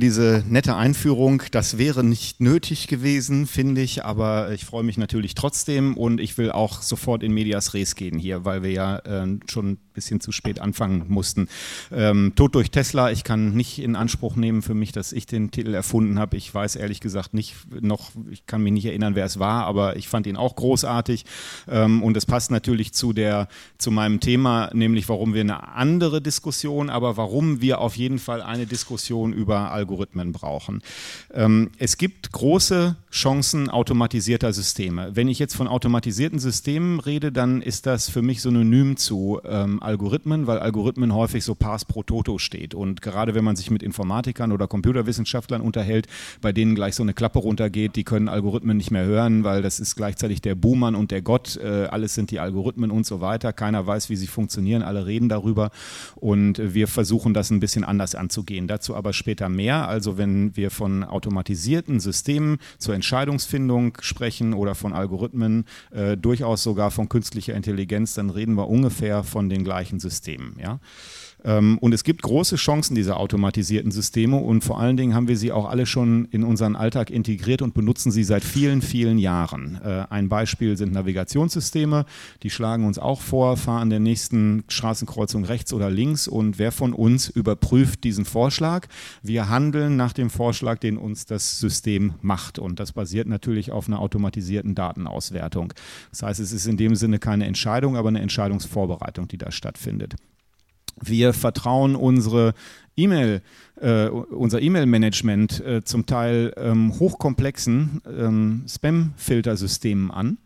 diese nette Einführung. Das wäre nicht nötig gewesen, finde ich, aber ich freue mich natürlich trotzdem und ich will auch sofort in Medias Res gehen hier, weil wir ja äh, schon bisschen zu spät anfangen mussten. Ähm, Tod durch Tesla, ich kann nicht in Anspruch nehmen für mich, dass ich den Titel erfunden habe. Ich weiß ehrlich gesagt nicht noch, ich kann mich nicht erinnern, wer es war, aber ich fand ihn auch großartig. Ähm, und es passt natürlich zu, der, zu meinem Thema, nämlich warum wir eine andere Diskussion, aber warum wir auf jeden Fall eine Diskussion über Algorithmen brauchen. Ähm, es gibt große Chancen automatisierter Systeme. Wenn ich jetzt von automatisierten Systemen rede, dann ist das für mich synonym zu ähm, Algorithmen, weil Algorithmen häufig so Pass pro Toto steht. Und gerade wenn man sich mit Informatikern oder Computerwissenschaftlern unterhält, bei denen gleich so eine Klappe runtergeht, die können Algorithmen nicht mehr hören, weil das ist gleichzeitig der Buhmann und der Gott. Äh, alles sind die Algorithmen und so weiter. Keiner weiß, wie sie funktionieren. Alle reden darüber. Und wir versuchen das ein bisschen anders anzugehen. Dazu aber später mehr. Also wenn wir von automatisierten Systemen zur Entscheidungsfindung sprechen oder von Algorithmen, äh, durchaus sogar von künstlicher Intelligenz, dann reden wir ungefähr von den gleichen Systemen. Ja? Ähm, und es gibt große Chancen dieser automatisierten Systeme und vor allen Dingen haben wir sie auch alle schon in unseren Alltag integriert und benutzen sie seit vielen, vielen Jahren. Äh, ein Beispiel sind Navigationssysteme, die schlagen uns auch vor, fahr an der nächsten Straßenkreuzung rechts oder links und wer von uns überprüft diesen Vorschlag? Wir handeln nach dem Vorschlag, den uns das System macht und das basiert natürlich auf einer automatisierten Datenauswertung. Das heißt, es ist in dem Sinne keine Entscheidung, aber eine Entscheidungsvorbereitung, die da stattfindet. Wir vertrauen unsere E-Mail, äh, unser E-Mail-Management äh, zum Teil ähm, hochkomplexen ähm, Spam-Filtersystemen an.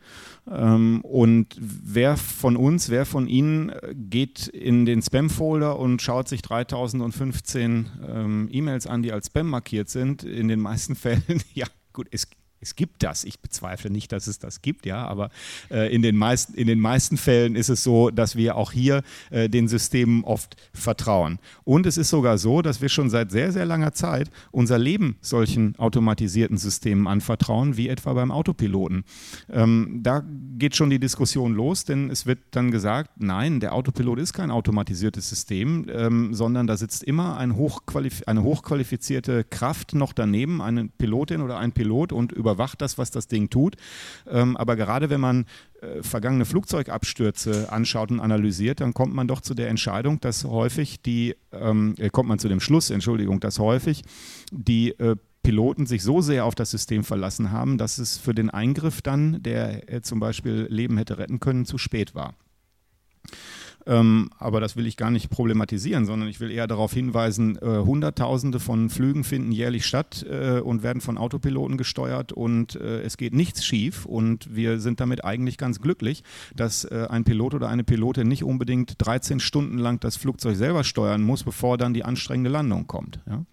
Ähm, und wer von uns, wer von Ihnen äh, geht in den Spam-Folder und schaut sich 3015 ähm, E-Mails an, die als Spam markiert sind? In den meisten Fällen, ja, gut, es es gibt das. Ich bezweifle nicht, dass es das gibt, ja, aber äh, in, den meisten, in den meisten Fällen ist es so, dass wir auch hier äh, den Systemen oft vertrauen. Und es ist sogar so, dass wir schon seit sehr, sehr langer Zeit unser Leben solchen automatisierten Systemen anvertrauen, wie etwa beim Autopiloten. Ähm, da geht schon die Diskussion los, denn es wird dann gesagt, nein, der Autopilot ist kein automatisiertes System, ähm, sondern da sitzt immer ein hochqualif eine hochqualifizierte Kraft noch daneben, eine Pilotin oder ein Pilot und über überwacht das, was das Ding tut. Ähm, aber gerade wenn man äh, vergangene Flugzeugabstürze anschaut und analysiert, dann kommt man doch zu der Entscheidung, dass häufig die, ähm, äh, kommt man zu dem Schluss, Entschuldigung, dass häufig die äh, Piloten sich so sehr auf das System verlassen haben, dass es für den Eingriff dann, der äh, zum Beispiel Leben hätte retten können, zu spät war. Ähm, aber das will ich gar nicht problematisieren, sondern ich will eher darauf hinweisen, äh, Hunderttausende von Flügen finden jährlich statt äh, und werden von Autopiloten gesteuert und äh, es geht nichts schief und wir sind damit eigentlich ganz glücklich, dass äh, ein Pilot oder eine Pilotin nicht unbedingt 13 Stunden lang das Flugzeug selber steuern muss, bevor dann die anstrengende Landung kommt. Ja?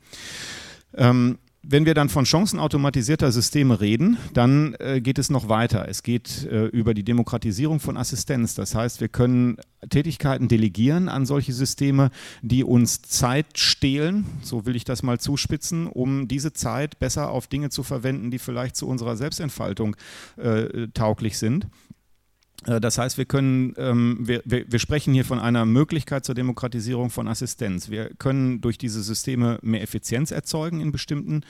Ähm, wenn wir dann von Chancen automatisierter Systeme reden, dann äh, geht es noch weiter. Es geht äh, über die Demokratisierung von Assistenz. Das heißt, wir können Tätigkeiten delegieren an solche Systeme, die uns Zeit stehlen, so will ich das mal zuspitzen, um diese Zeit besser auf Dinge zu verwenden, die vielleicht zu unserer Selbstentfaltung äh, tauglich sind. Äh, das heißt, wir können, ähm, wir, wir, wir, sprechen hier von einer Möglichkeit zur Demokratisierung von Assistenz. Wir können durch diese Systeme mehr Effizienz erzeugen in bestimmten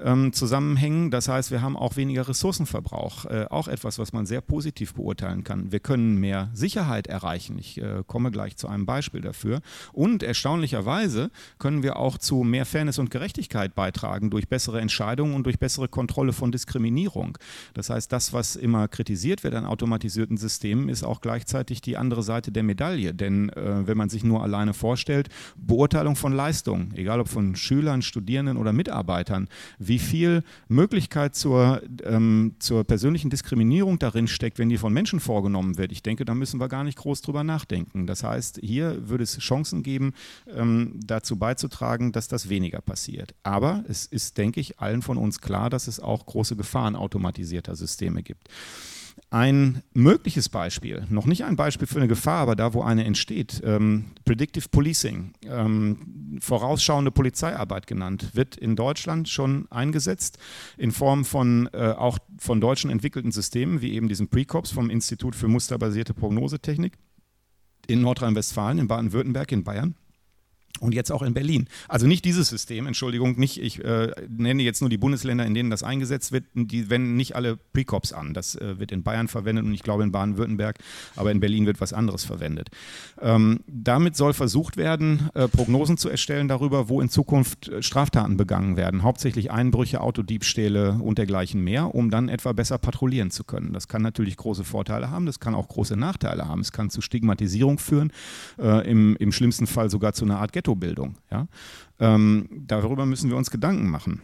ähm, Zusammenhängen. Das heißt, wir haben auch weniger Ressourcenverbrauch. Äh, auch etwas, was man sehr positiv beurteilen kann. Wir können mehr Sicherheit erreichen. Ich äh, komme gleich zu einem Beispiel dafür. Und erstaunlicherweise können wir auch zu mehr Fairness und Gerechtigkeit beitragen durch bessere Entscheidungen und durch bessere Kontrolle von Diskriminierung. Das heißt, das, was immer kritisiert wird an automatisierten Systemen, ist auch gleichzeitig die andere Seite der Medaille. Denn äh, wenn man sich nur alleine vorstellt, Beurteilung von Leistungen, egal ob von Schülern, Studierenden oder Mitarbeitern, wie viel Möglichkeit zur, ähm, zur persönlichen Diskriminierung darin steckt, wenn die von Menschen vorgenommen wird. Ich denke, da müssen wir gar nicht groß drüber nachdenken. Das heißt, hier würde es Chancen geben, ähm, dazu beizutragen, dass das weniger passiert. Aber es ist, denke ich, allen von uns klar, dass es auch große Gefahren automatisierter Systeme gibt. Ein mögliches Beispiel, noch nicht ein Beispiel für eine Gefahr, aber da, wo eine entsteht, ähm, Predictive Policing, ähm, vorausschauende Polizeiarbeit genannt, wird in Deutschland schon eingesetzt in Form von äh, auch von deutschen entwickelten Systemen, wie eben diesem Precops vom Institut für musterbasierte Prognosetechnik in Nordrhein-Westfalen, in Baden-Württemberg, in Bayern. Und jetzt auch in Berlin. Also nicht dieses System, Entschuldigung, nicht, ich äh, nenne jetzt nur die Bundesländer, in denen das eingesetzt wird, die wenden nicht alle Precops an. Das äh, wird in Bayern verwendet und ich glaube in Baden-Württemberg, aber in Berlin wird was anderes verwendet. Ähm, damit soll versucht werden, äh, Prognosen zu erstellen darüber, wo in Zukunft äh, Straftaten begangen werden. Hauptsächlich Einbrüche, Autodiebstähle und dergleichen mehr, um dann etwa besser patrouillieren zu können. Das kann natürlich große Vorteile haben, das kann auch große Nachteile haben. Es kann zu Stigmatisierung führen, äh, im, im schlimmsten Fall sogar zu einer Art Ghetto Ghettobildung. Ja? Ähm, darüber müssen wir uns Gedanken machen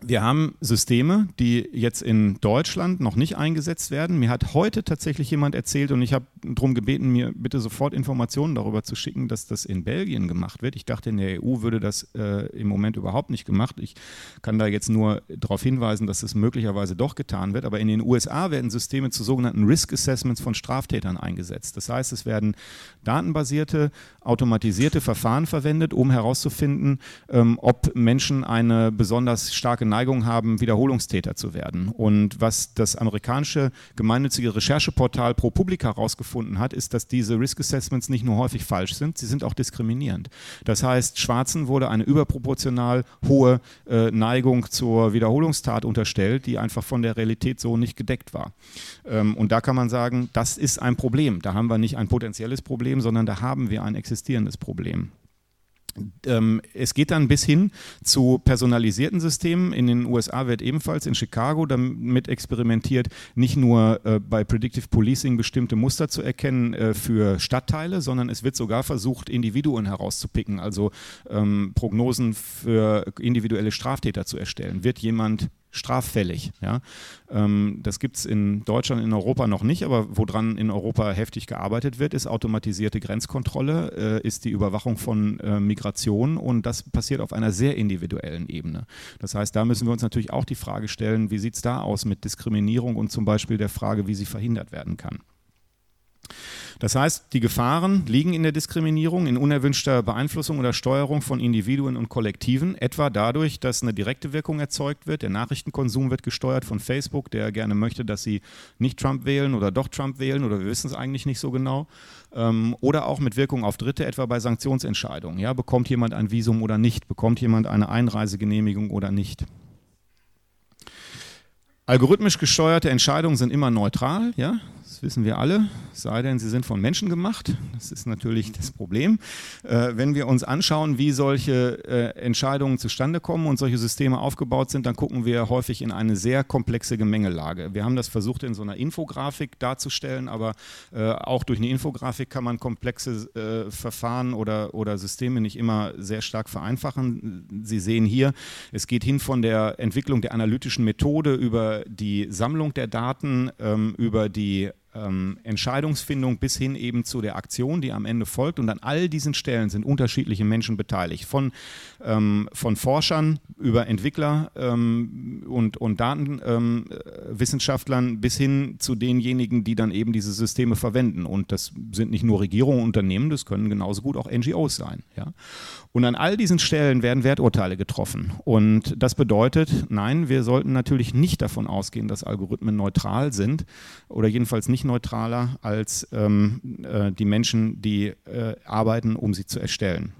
wir haben Systeme, die jetzt in Deutschland noch nicht eingesetzt werden. Mir hat heute tatsächlich jemand erzählt und ich habe darum gebeten, mir bitte sofort Informationen darüber zu schicken, dass das in Belgien gemacht wird. Ich dachte, in der EU würde das äh, im Moment überhaupt nicht gemacht. Ich kann da jetzt nur darauf hinweisen, dass es möglicherweise doch getan wird. Aber in den USA werden Systeme zu sogenannten Risk Assessments von Straftätern eingesetzt. Das heißt, es werden datenbasierte, automatisierte Verfahren verwendet, um herauszufinden, ähm, ob Menschen eine besonders starke Neigung haben, Wiederholungstäter zu werden. Und was das amerikanische gemeinnützige Rechercheportal ProPublica herausgefunden hat, ist, dass diese Risk Assessments nicht nur häufig falsch sind, sie sind auch diskriminierend. Das heißt, Schwarzen wurde eine überproportional hohe äh, Neigung zur Wiederholungstat unterstellt, die einfach von der Realität so nicht gedeckt war. Ähm, und da kann man sagen, das ist ein Problem. Da haben wir nicht ein potenzielles Problem, sondern da haben wir ein existierendes Problem. Ähm, es geht dann bis hin zu personalisierten Systemen. In den USA wird ebenfalls in Chicago damit experimentiert, nicht nur äh, bei Predictive Policing bestimmte Muster zu erkennen äh, für Stadtteile, sondern es wird sogar versucht, Individuen herauszupicken, also ähm, Prognosen für individuelle Straftäter zu erstellen. Wird jemand straffällig. Ja? Ähm, das gibt es in Deutschland, in Europa noch nicht, aber woran in Europa heftig gearbeitet wird, ist automatisierte Grenzkontrolle, äh, ist die Überwachung von äh, Migration und das passiert auf einer sehr individuellen Ebene. Das heißt, da müssen wir uns natürlich auch die Frage stellen, wie sieht es da aus mit Diskriminierung und zum Beispiel der Frage, wie sie verhindert werden kann. Das heißt, die Gefahren liegen in der Diskriminierung, in unerwünschter Beeinflussung oder Steuerung von Individuen und Kollektiven, etwa dadurch, dass eine direkte Wirkung erzeugt wird. Der Nachrichtenkonsum wird gesteuert von Facebook, der gerne möchte, dass sie nicht Trump wählen oder doch Trump wählen oder wir wissen es eigentlich nicht so genau. Ähm, oder auch mit Wirkung auf Dritte, etwa bei Sanktionsentscheidungen. Ja, bekommt jemand ein Visum oder nicht? Bekommt jemand eine Einreisegenehmigung oder nicht? Algorithmisch gesteuerte Entscheidungen sind immer neutral, ja? Das wissen wir alle, sei denn, sie sind von Menschen gemacht. Das ist natürlich das Problem. Äh, wenn wir uns anschauen, wie solche äh, Entscheidungen zustande kommen und solche Systeme aufgebaut sind, dann gucken wir häufig in eine sehr komplexe Gemengelage. Wir haben das versucht in so einer Infografik darzustellen, aber äh, auch durch eine Infografik kann man komplexe äh, Verfahren oder, oder Systeme nicht immer sehr stark vereinfachen. Sie sehen hier, es geht hin von der Entwicklung der analytischen Methode über die Sammlung der Daten, ähm, über die ähm, Entscheidungsfindung bis hin eben zu der Aktion, die am Ende folgt. Und an all diesen Stellen sind unterschiedliche Menschen beteiligt, von, ähm, von Forschern über Entwickler ähm, und, und Datenwissenschaftlern bis hin zu denjenigen, die dann eben diese Systeme verwenden. Und das sind nicht nur Regierungen und Unternehmen, das können genauso gut auch NGOs sein. Ja? Und an all diesen Stellen werden Werturteile getroffen. Und das bedeutet, nein, wir sollten natürlich nicht davon ausgehen, dass Algorithmen neutral sind oder jedenfalls nicht neutraler als ähm, äh, die Menschen, die äh, arbeiten, um sie zu erstellen.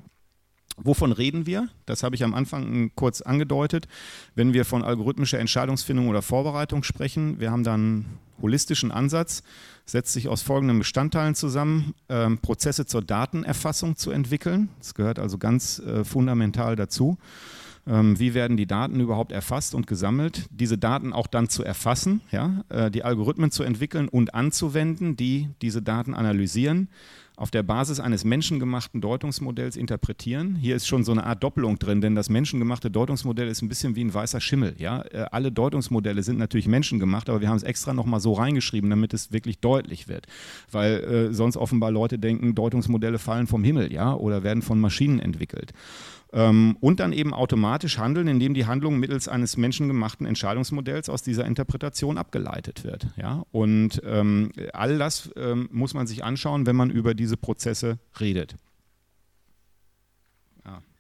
Wovon reden wir? Das habe ich am Anfang kurz angedeutet. Wenn wir von algorithmischer Entscheidungsfindung oder Vorbereitung sprechen, wir haben dann einen holistischen Ansatz, setzt sich aus folgenden Bestandteilen zusammen, ähm, Prozesse zur Datenerfassung zu entwickeln. Das gehört also ganz äh, fundamental dazu. Ähm, wie werden die Daten überhaupt erfasst und gesammelt, diese Daten auch dann zu erfassen, ja, äh, die Algorithmen zu entwickeln und anzuwenden, die diese Daten analysieren, auf der Basis eines menschengemachten Deutungsmodells interpretieren. Hier ist schon so eine Art Doppelung drin, denn das menschengemachte Deutungsmodell ist ein bisschen wie ein weißer Schimmel. Ja? Äh, alle Deutungsmodelle sind natürlich menschengemacht, aber wir haben es extra nochmal so reingeschrieben, damit es wirklich deutlich wird. Weil äh, sonst offenbar Leute denken, Deutungsmodelle fallen vom Himmel ja? oder werden von Maschinen entwickelt. Ähm, und dann eben automatisch handeln, indem die Handlung mittels eines menschengemachten Entscheidungsmodells aus dieser Interpretation abgeleitet wird. Ja? Und ähm, all das ähm, muss man sich anschauen, wenn man über diese Prozesse redet.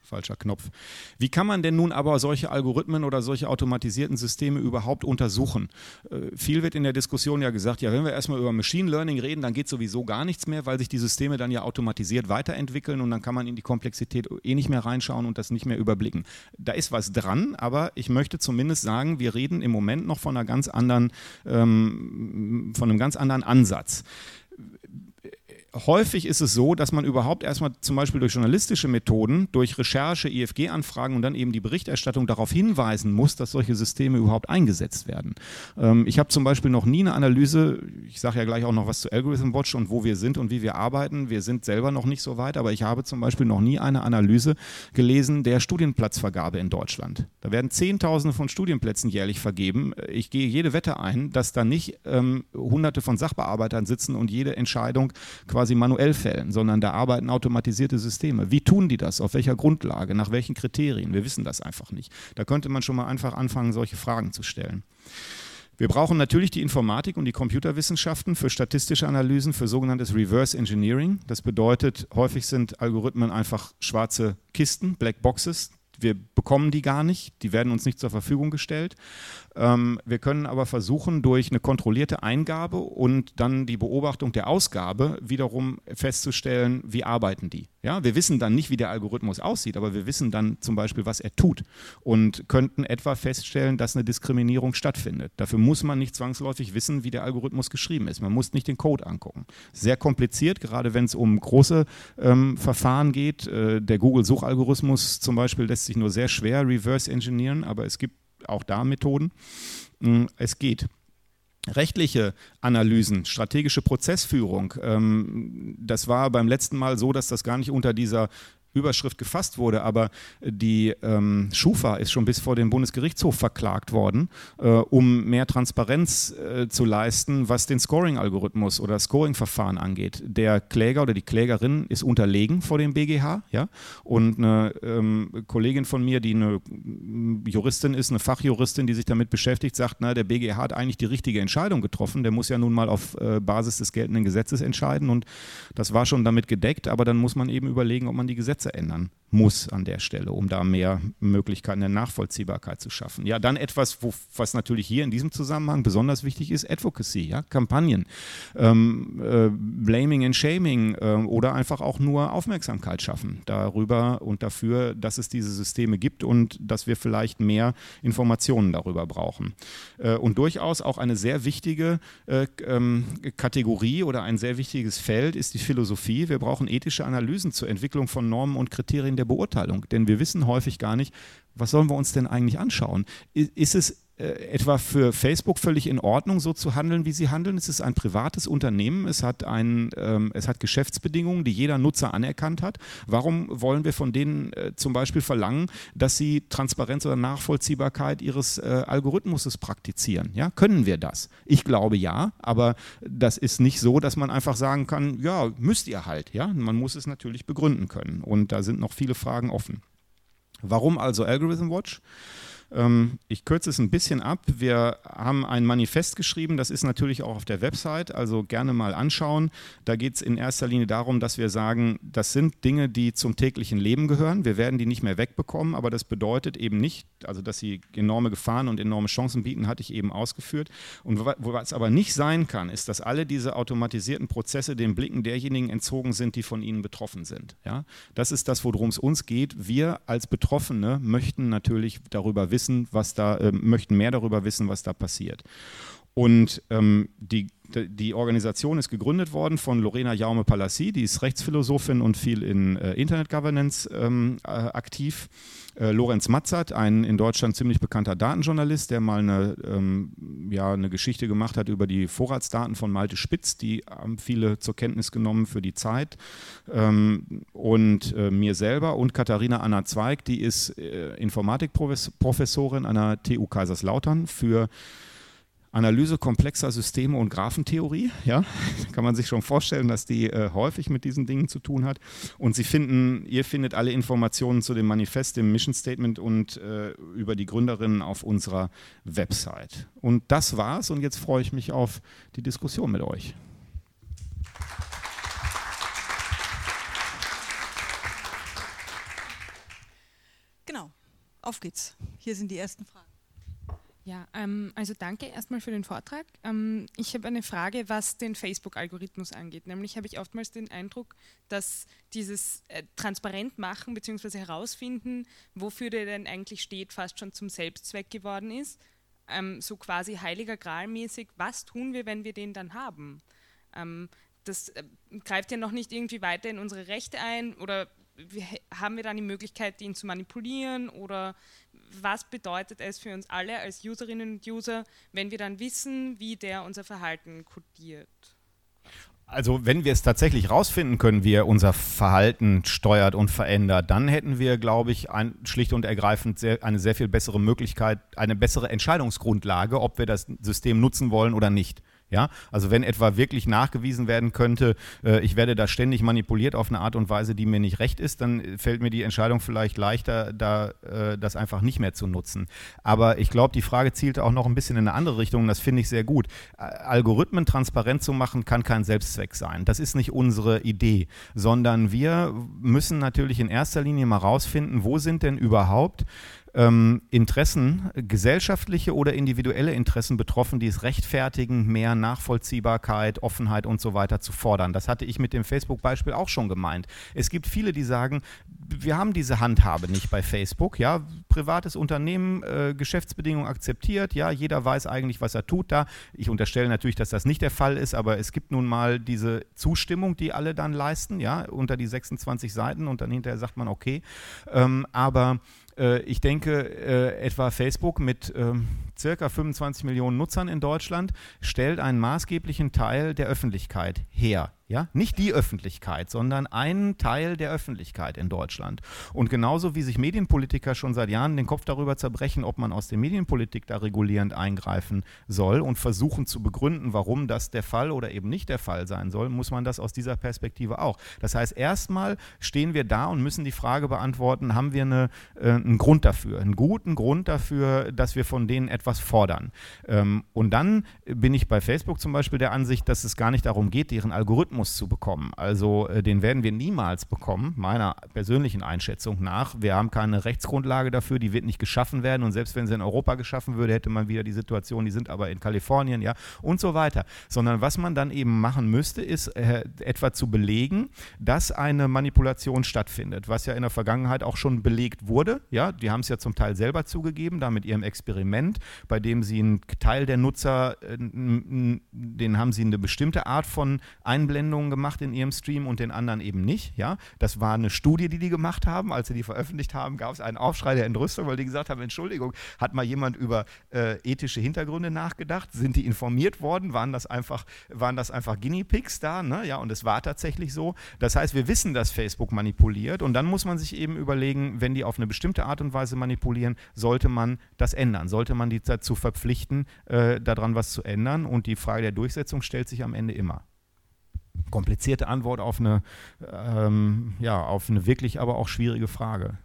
Falscher Knopf. Wie kann man denn nun aber solche Algorithmen oder solche automatisierten Systeme überhaupt untersuchen? Äh, viel wird in der Diskussion ja gesagt, ja, wenn wir erstmal über Machine Learning reden, dann geht sowieso gar nichts mehr, weil sich die Systeme dann ja automatisiert weiterentwickeln und dann kann man in die Komplexität eh nicht mehr reinschauen und das nicht mehr überblicken. Da ist was dran, aber ich möchte zumindest sagen, wir reden im Moment noch von einer ganz anderen, ähm, von einem ganz anderen Ansatz häufig ist es so, dass man überhaupt erstmal zum Beispiel durch journalistische Methoden, durch Recherche, IFG-Anfragen und dann eben die Berichterstattung darauf hinweisen muss, dass solche Systeme überhaupt eingesetzt werden. Ähm, ich habe zum Beispiel noch nie eine Analyse, ich sage ja gleich auch noch was zu Algorithm Watch und wo wir sind und wie wir arbeiten. Wir sind selber noch nicht so weit, aber ich habe zum Beispiel noch nie eine Analyse gelesen der Studienplatzvergabe in Deutschland. Da werden Zehntausende von Studienplätzen jährlich vergeben. Ich gehe jede Wette ein, dass da nicht ähm, hunderte von Sachbearbeitern sitzen und jede Entscheidung quasi quasi manuell fällen, sondern da arbeiten automatisierte Systeme. Wie tun die das? Auf welcher Grundlage? Nach welchen Kriterien? Wir wissen das einfach nicht. Da könnte man schon mal einfach anfangen, solche Fragen zu stellen. Wir brauchen natürlich die Informatik und die Computerwissenschaften für statistische Analysen, für sogenanntes Reverse Engineering. Das bedeutet, häufig sind Algorithmen einfach schwarze Kisten, Black Boxes. Wir bekommen die gar nicht, die werden uns nicht zur Verfügung gestellt. Ähm, wir können aber versuchen, durch eine kontrollierte Eingabe und dann die Beobachtung der Ausgabe wiederum festzustellen, wie arbeiten die. Ja, wir wissen dann nicht, wie der Algorithmus aussieht, aber wir wissen dann zum Beispiel, was er tut und könnten etwa feststellen, dass eine Diskriminierung stattfindet. Dafür muss man nicht zwangsläufig wissen, wie der Algorithmus geschrieben ist. Man muss nicht den Code angucken. Sehr kompliziert, gerade wenn es um große ähm, Verfahren geht. Äh, der Google-Suchalgorithmus zum Beispiel lässt sich nur sehr schwer reverse engineeren, aber es gibt auch da Methoden. Mm, es geht. Rechtliche Analysen, strategische Prozessführung. Ähm, das war beim letzten Mal so, dass das gar nicht unter dieser Überschrift gefasst wurde, aber die ähm, Schufa ist schon bis vor den Bundesgerichtshof verklagt worden, äh, um mehr Transparenz äh, zu leisten, was den Scoring-Algorithmus oder Scoring-Verfahren angeht. Der Kläger oder die Klägerin ist unterlegen vor dem BGH, ja, und eine ähm, Kollegin von mir, die eine Juristin ist, eine Fachjuristin, die sich damit beschäftigt, sagt, na, der BGH hat eigentlich die richtige Entscheidung getroffen, der muss ja nun mal auf äh, Basis des geltenden Gesetzes entscheiden und das war schon damit gedeckt, aber dann muss man eben überlegen, ob man die Gesetze Gesetze ändern muss an der Stelle, um da mehr Möglichkeiten der Nachvollziehbarkeit zu schaffen. Ja, dann etwas, wo, was natürlich hier in diesem Zusammenhang besonders wichtig ist, Advocacy, ja, Kampagnen, ähm, äh, Blaming and Shaming äh, oder einfach auch nur Aufmerksamkeit schaffen darüber und dafür, dass es diese Systeme gibt und dass wir vielleicht mehr Informationen darüber brauchen. Äh, und durchaus auch eine sehr wichtige äh, ähm, Kategorie oder ein sehr wichtiges Feld ist die Philosophie. Wir brauchen ethische Analysen zur Entwicklung von Normen Normen und Kriterien der Beurteilung. Denn wir wissen häufig gar nicht, was sollen wir uns denn eigentlich anschauen? Ist es äh, etwa für Facebook völlig in Ordnung, so zu handeln, wie sie handeln? Es ist ein privates Unternehmen, es hat, ein, ähm, es hat Geschäftsbedingungen, die jeder Nutzer anerkannt hat. Warum wollen wir von denen äh, zum Beispiel verlangen, dass sie Transparenz oder Nachvollziehbarkeit ihres äh, Algorithmuses praktizieren? Ja, können wir das? Ich glaube ja, aber das ist nicht so, dass man einfach sagen kann, ja, müsst ihr halt. Ja, man muss es natürlich begründen können. Und da sind noch viele Fragen offen. Warum also Algorithm Watch? Ähm, ich kürze es ein bisschen ab. Wir haben ein Manifest geschrieben, das ist natürlich auch auf der Website, also gerne mal anschauen. Da geht es in erster Linie darum, dass wir sagen, das sind Dinge, die zum täglichen Leben gehören. Wir werden die nicht mehr wegbekommen, aber das bedeutet eben nicht, also dass sie enorme Gefahren und enorme Chancen bieten, hatte ich eben ausgeführt. Und was aber nicht sein kann, ist, dass alle diese automatisierten Prozesse den Blicken derjenigen entzogen sind, die von ihnen betroffen sind. Ja? Das ist das, worum es uns geht. Wir als Betroffene möchten natürlich darüber wissen, wissen, was da, äh, möchten mehr darüber wissen, was da passiert. Und ähm, die, die Organisation ist gegründet worden von Lorena Jaume-Palassi, die ist Rechtsphilosophin und viel in äh, Internet Governance ähm, äh, aktiv. Äh, Lorenz Matzert, ein in Deutschland ziemlich bekannter Datenjournalist, der mal eine, ähm, ja, eine Geschichte gemacht hat über die Vorratsdaten von Malte Spitz, die haben viele zur Kenntnis genommen für die Zeit. Ähm, und äh, mir selber und Katharina Anna Zweig, die ist äh, Informatikprofessorin an der TU Kaiserslautern für Analyse komplexer Systeme und Graphentheorie. Ja, kann man sich schon vorstellen, dass die äh, häufig mit diesen Dingen zu tun hat. Und Sie finden, ihr findet alle Informationen zu dem Manifest, dem Mission Statement und äh, über die Gründerinnen auf unserer Website. Und das war's. Und jetzt freue ich mich auf die Diskussion mit euch. auf geht's. Hier sind die ersten Fragen. Ja, ähm, also danke erstmal für den Vortrag. Ähm, ich habe eine Frage, was den Facebook-Algorithmus angeht. Nämlich habe ich oftmals den Eindruck, dass dieses äh, transparent machen bzw. herausfinden, wofür der denn eigentlich steht, fast schon zum Selbstzweck geworden ist. Ähm, so quasi heiliger Gralmäßig, was tun wir, wenn wir den dann haben? Ähm, das äh, greift ja noch nicht irgendwie weiter in unsere Rechte ein oder haben wir dann die Möglichkeit, ihn zu manipulieren oder was bedeutet es für uns alle als Userinnen und User, wenn wir dann wissen, wie der unser Verhalten kodiert? Also wenn wir es tatsächlich rausfinden können, wie er unser Verhalten steuert und verändert, dann hätten wir, glaube ich, ein, schlicht und ergreifend sehr, eine sehr viel bessere Möglichkeit, eine bessere Entscheidungsgrundlage, ob wir das System nutzen wollen oder nicht. Ja, also wenn etwa wirklich nachgewiesen werden könnte, äh, ich werde da ständig manipuliert auf eine Art und Weise, die mir nicht recht ist, dann fällt mir die Entscheidung vielleicht leichter, da äh, das einfach nicht mehr zu nutzen. Aber ich glaube, die Frage zielte auch noch ein bisschen in eine andere Richtung und das finde ich sehr gut. Algorithmen transparent zu machen, kann kein Selbstzweck sein. Das ist nicht unsere Idee, sondern wir müssen natürlich in erster Linie mal rausfinden, wo sind denn überhaupt ähm, Interessen, gesellschaftliche oder individuelle Interessen betroffen, die es rechtfertigen, mehr Nachvollziehbarkeit, Offenheit und so weiter zu fordern. Das hatte ich mit dem Facebook-Beispiel auch schon gemeint. Es gibt viele, die sagen, wir haben diese Handhabe nicht bei Facebook. Ja, privates Unternehmen, äh, Geschäftsbedingungen akzeptiert. Ja, jeder weiß eigentlich, was er tut da. Ich unterstelle natürlich, dass das nicht der Fall ist, aber es gibt nun mal diese Zustimmung, die alle dann leisten, ja, unter die 26 Seiten und dann hinterher sagt man, okay. Ähm, aber ich denke, äh, etwa Facebook mit ähm, circa 25 Millionen Nutzern in Deutschland stellt einen maßgeblichen Teil der Öffentlichkeit her. Ja? Nicht die Öffentlichkeit, sondern einen Teil der Öffentlichkeit in Deutschland. Und genauso wie sich Medienpolitiker schon seit Jahren den Kopf darüber zerbrechen, ob man aus der Medienpolitik da regulierend eingreifen soll und versuchen zu begründen, warum das der Fall oder eben nicht der Fall sein soll, muss man das aus dieser Perspektive auch. Das heißt, erstmal stehen wir da und müssen die Frage beantworten, haben wir eine, äh, einen Grund dafür, einen guten Grund dafür, dass wir von denen etwas fordern. Ähm, und dann bin ich bei Facebook zum Beispiel der Ansicht, dass es gar nicht darum geht, deren Algorithmen Algorithmus zu bekommen. Also äh, den werden wir niemals bekommen, meiner persönlichen Einschätzung nach. Wir haben keine Rechtsgrundlage dafür, die wird nicht geschaffen werden und selbst wenn sie in Europa geschaffen würde, hätte man wieder die Situation, die sind aber in Kalifornien, ja, und so weiter. Sondern was man dann eben machen müsste, ist äh, etwa zu belegen, dass eine Manipulation stattfindet, was ja in der Vergangenheit auch schon belegt wurde. Ja, die haben es ja zum Teil selber zugegeben, da mit ihrem Experiment, bei dem sie einen Teil der Nutzer, äh, den haben sie eine bestimmte Art von Einblendung Sendungen gemacht in ihrem Stream und den anderen eben nicht. Ja? Das war eine Studie, die die gemacht haben. Als sie die veröffentlicht haben, gab es einen Aufschrei der Entrüstung, weil die gesagt haben, Entschuldigung, hat mal jemand über äh, ethische Hintergründe nachgedacht? Sind die informiert worden? Waren das einfach, waren das einfach Guinea Pigs da? Ne? Ja, und es war tatsächlich so. Das heißt, wir wissen, dass Facebook manipuliert und dann muss man sich eben überlegen, wenn die auf eine bestimmte Art und Weise manipulieren, sollte man das ändern, sollte man die dazu verpflichten, äh, daran was zu ändern und die Frage der Durchsetzung stellt sich am Ende immer komplizierte Antwort auf eine, ähm, ja, auf eine wirklich aber auch schwierige Frage.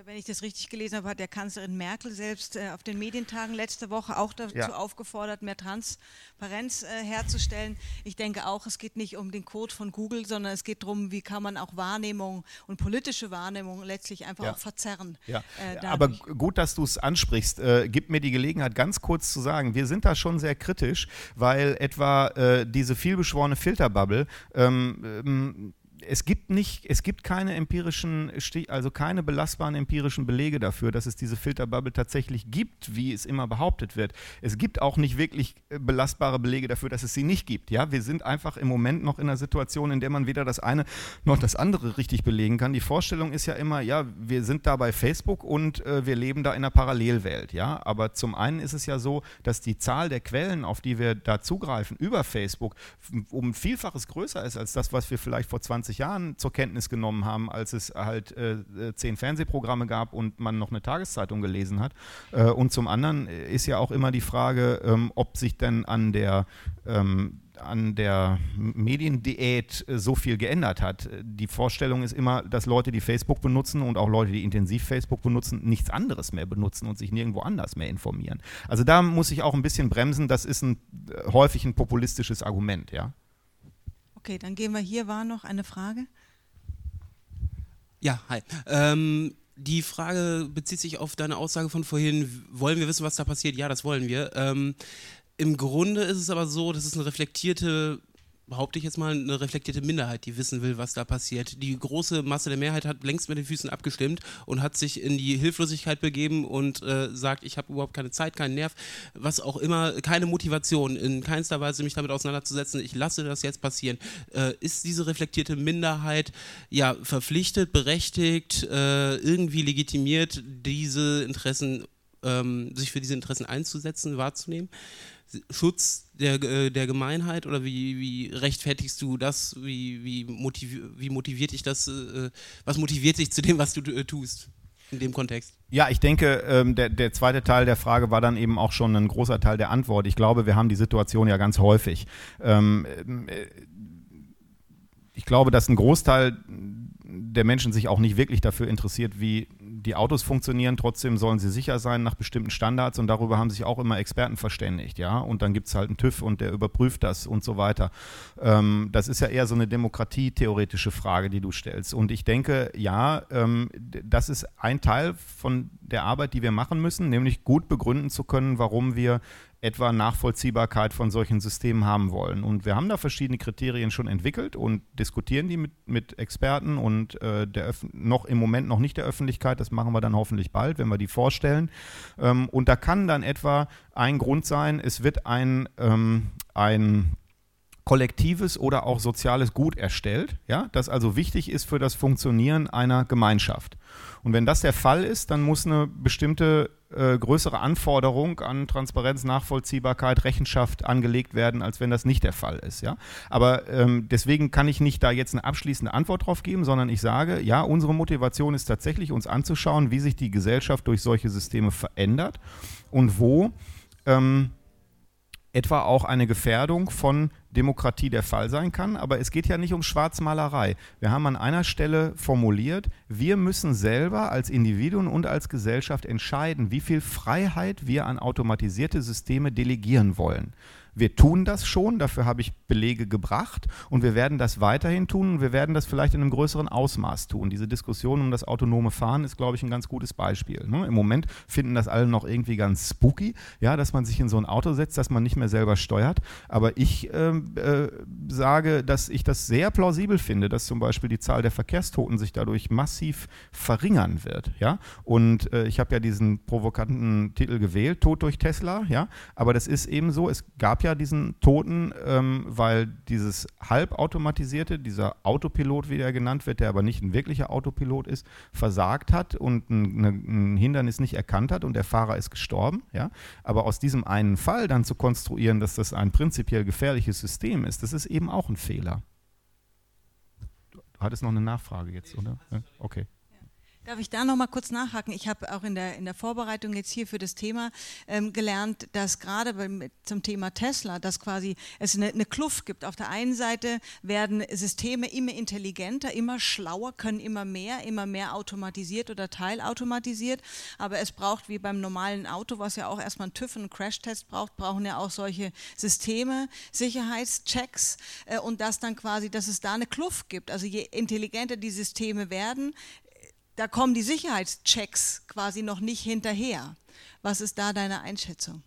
Ja, wenn ich das richtig gelesen habe, hat der Kanzlerin Merkel selbst äh, auf den Medientagen letzte Woche auch dazu ja. aufgefordert, mehr Transparenz äh, herzustellen. Ich denke auch, es geht nicht um den Code von Google, sondern es geht darum, wie kann man auch Wahrnehmung und politische Wahrnehmung letztlich einfach ja. auch verzerren. Ja. Äh, Aber gut, dass du es ansprichst. Äh, gib mir die Gelegenheit, ganz kurz zu sagen, wir sind da schon sehr kritisch, weil etwa äh, diese vielbeschworene Filterbubble ähm, ähm, es gibt nicht, es gibt keine empirischen, also keine belastbaren empirischen Belege dafür, dass es diese Filterbubble tatsächlich gibt, wie es immer behauptet wird. Es gibt auch nicht wirklich äh, belastbare Belege dafür, dass es sie nicht gibt. Ja, wir sind einfach im Moment noch in einer Situation, in der man weder das eine noch das andere richtig belegen kann. Die Vorstellung ist ja immer, ja, wir sind da bei Facebook und äh, wir leben da in einer Parallelwelt. Ja, aber zum einen ist es ja so, dass die Zahl der Quellen, auf die wir da zugreifen über Facebook, um Vielfaches größer ist als das, was wir vielleicht vor 20 20 Jahren zur Kenntnis genommen haben, als es halt äh, äh, zehn Fernsehprogramme gab und man noch eine Tageszeitung gelesen hat. Äh, und zum anderen ist ja auch immer die Frage, ähm, ob sich denn an der ähm, an der Mediendiät äh, so viel geändert hat. Die Vorstellung ist immer, dass Leute, die Facebook benutzen und auch Leute, die intensiv Facebook benutzen, nichts anderes mehr benutzen und sich nirgendwo anders mehr informieren. Also da muss ich auch ein bisschen bremsen. Das ist ein, äh, häufig ein populistisches Argument, ja. Okay, dann gehen wir hier. War noch eine Frage? Ja, hi. Ähm, die Frage bezieht sich auf deine Aussage von vorhin, wollen wir wissen, was da passiert? Ja, das wollen wir. Ähm, Im Grunde ist es aber so, dass es eine reflektierte behaupte ich jetzt mal, eine reflektierte Minderheit, die wissen will, was da passiert. Die große Masse der Mehrheit hat längst mit den Füßen abgestimmt und hat sich in die Hilflosigkeit begeben und äh, sagt, ich habe überhaupt keine Zeit, keinen Nerv, was auch immer, keine Motivation, in keinster Weise mich damit auseinanderzusetzen. Ich lasse das jetzt passieren. Äh, ist diese reflektierte Minderheit ja verpflichtet, berechtigt, äh, irgendwie legitimiert, diese Interessen, ähm, sich für diese Interessen einzusetzen, wahrzunehmen? Schutz der, äh, der Gemeinheit oder wie, wie rechtfertigst du das? Wie, wie, motiv, wie motiviert dich das? Äh, was motiviert dich zu dem, was du äh, tust? in dem Kontext? Ja, ich denke, ähm, der, der zweite Teil der Frage war dann eben auch schon ein großer Teil der Antwort. Ich glaube, wir haben die Situation ja ganz häufig. Ähm, äh, ich glaube, dass ein Großteil der Menschen sich auch nicht wirklich dafür interessiert, wie die Autos funktionieren. Trotzdem sollen sie sicher sein nach bestimmten Standards und darüber haben sich auch immer Experten verständigt, ja. Und dann gibt es halt einen TÜV und der überprüft das und so weiter. Ähm, das ist ja eher so eine demokratietheoretische Frage, die du stellst. Und ich denke, ja, ähm, das ist ein Teil von der Arbeit, die wir machen müssen, nämlich gut begründen zu können, warum wir etwa Nachvollziehbarkeit von solchen Systemen haben wollen. Und wir haben da verschiedene Kriterien schon entwickelt und diskutieren die mit, mit Experten und äh, der noch im Moment noch nicht der Öffentlichkeit. Das machen wir dann hoffentlich bald, wenn wir die vorstellen. Ähm, und da kann dann etwa ein Grund sein, es wird ein, ähm, ein kollektives oder auch soziales Gut erstellt, ja, das also wichtig ist für das Funktionieren einer Gemeinschaft. Und wenn das der Fall ist, dann muss eine bestimmte äh, größere Anforderung an Transparenz, Nachvollziehbarkeit, Rechenschaft angelegt werden, als wenn das nicht der Fall ist. Ja? Aber ähm, deswegen kann ich nicht da jetzt eine abschließende Antwort drauf geben, sondern ich sage, ja, unsere Motivation ist tatsächlich, uns anzuschauen, wie sich die Gesellschaft durch solche Systeme verändert und wo ähm, etwa auch eine Gefährdung von Demokratie der Fall sein kann. Aber es geht ja nicht um Schwarzmalerei. Wir haben an einer Stelle formuliert, wir müssen selber als Individuen und als Gesellschaft entscheiden, wie viel Freiheit wir an automatisierte Systeme delegieren wollen. Wir tun das schon, dafür habe ich Belege gebracht und wir werden das weiterhin tun und wir werden das vielleicht in einem größeren Ausmaß tun. Diese Diskussion um das autonome Fahren ist, glaube ich, ein ganz gutes Beispiel. Ne? Im Moment finden das alle noch irgendwie ganz spooky, ja, dass man sich in so ein Auto setzt, dass man nicht mehr selber steuert. Aber ich äh, äh, sage, dass ich das sehr plausibel finde, dass zum Beispiel die Zahl der Verkehrstoten sich dadurch massiv verringern wird. Ja? Und äh, ich habe ja diesen provokanten Titel gewählt, Tod durch Tesla, ja, aber das ist eben so, es gab ja ja diesen Toten, ähm, weil dieses halbautomatisierte, dieser Autopilot, wie der genannt wird, der aber nicht ein wirklicher Autopilot ist, versagt hat und ein, ein Hindernis nicht erkannt hat und der Fahrer ist gestorben. Ja? Aber aus diesem einen Fall dann zu konstruieren, dass das ein prinzipiell gefährliches System ist, das ist eben auch ein Fehler. Du hattest noch eine Nachfrage jetzt, oder? Okay. Darf ich da noch mal kurz nachhaken? Ich habe auch in der, in der Vorbereitung jetzt hier für das Thema ähm, gelernt, dass gerade zum Thema Tesla, dass quasi es eine, eine, Kluft gibt. Auf der einen Seite werden Systeme immer intelligenter, immer schlauer, können immer mehr, immer mehr automatisiert oder teilautomatisiert. Aber es braucht wie beim normalen Auto, was ja auch erstmal einen TÜV, einen Crashtest braucht, brauchen ja auch solche Systeme, Sicherheitschecks äh, und dass dann quasi, dass es da eine Kluft gibt. Also je intelligenter die Systeme werden, da kommen die Sicherheitschecks quasi noch nicht hinterher. Was ist da deine Einschätzung?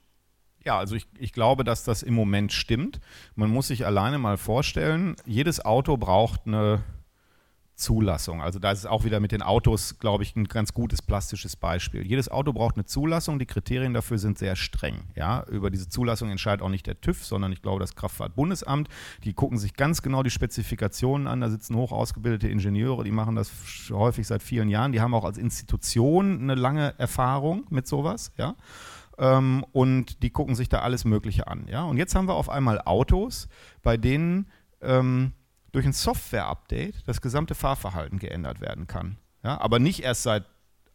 Ja, also ich, ich glaube, dass das im Moment stimmt. Man muss sich alleine mal vorstellen, jedes Auto braucht eine Zulassung. Also da ist es auch wieder mit den Autos, glaube ich, ein ganz gutes plastisches Beispiel. Jedes Auto braucht eine Zulassung, die Kriterien dafür sind sehr streng. Ja? Über diese Zulassung entscheidet auch nicht der TÜV, sondern ich glaube das Kraftfahrtbundesamt. Die gucken sich ganz genau die Spezifikationen an, da sitzen hoch ausgebildete Ingenieure, die machen das häufig seit vielen Jahren. Die haben auch als Institution eine lange Erfahrung mit sowas. Ja? Ähm, und die gucken sich da alles Mögliche an. Ja? Und jetzt haben wir auf einmal Autos, bei denen ähm, durch ein Software-Update das gesamte Fahrverhalten geändert werden kann. Ja, aber nicht erst seit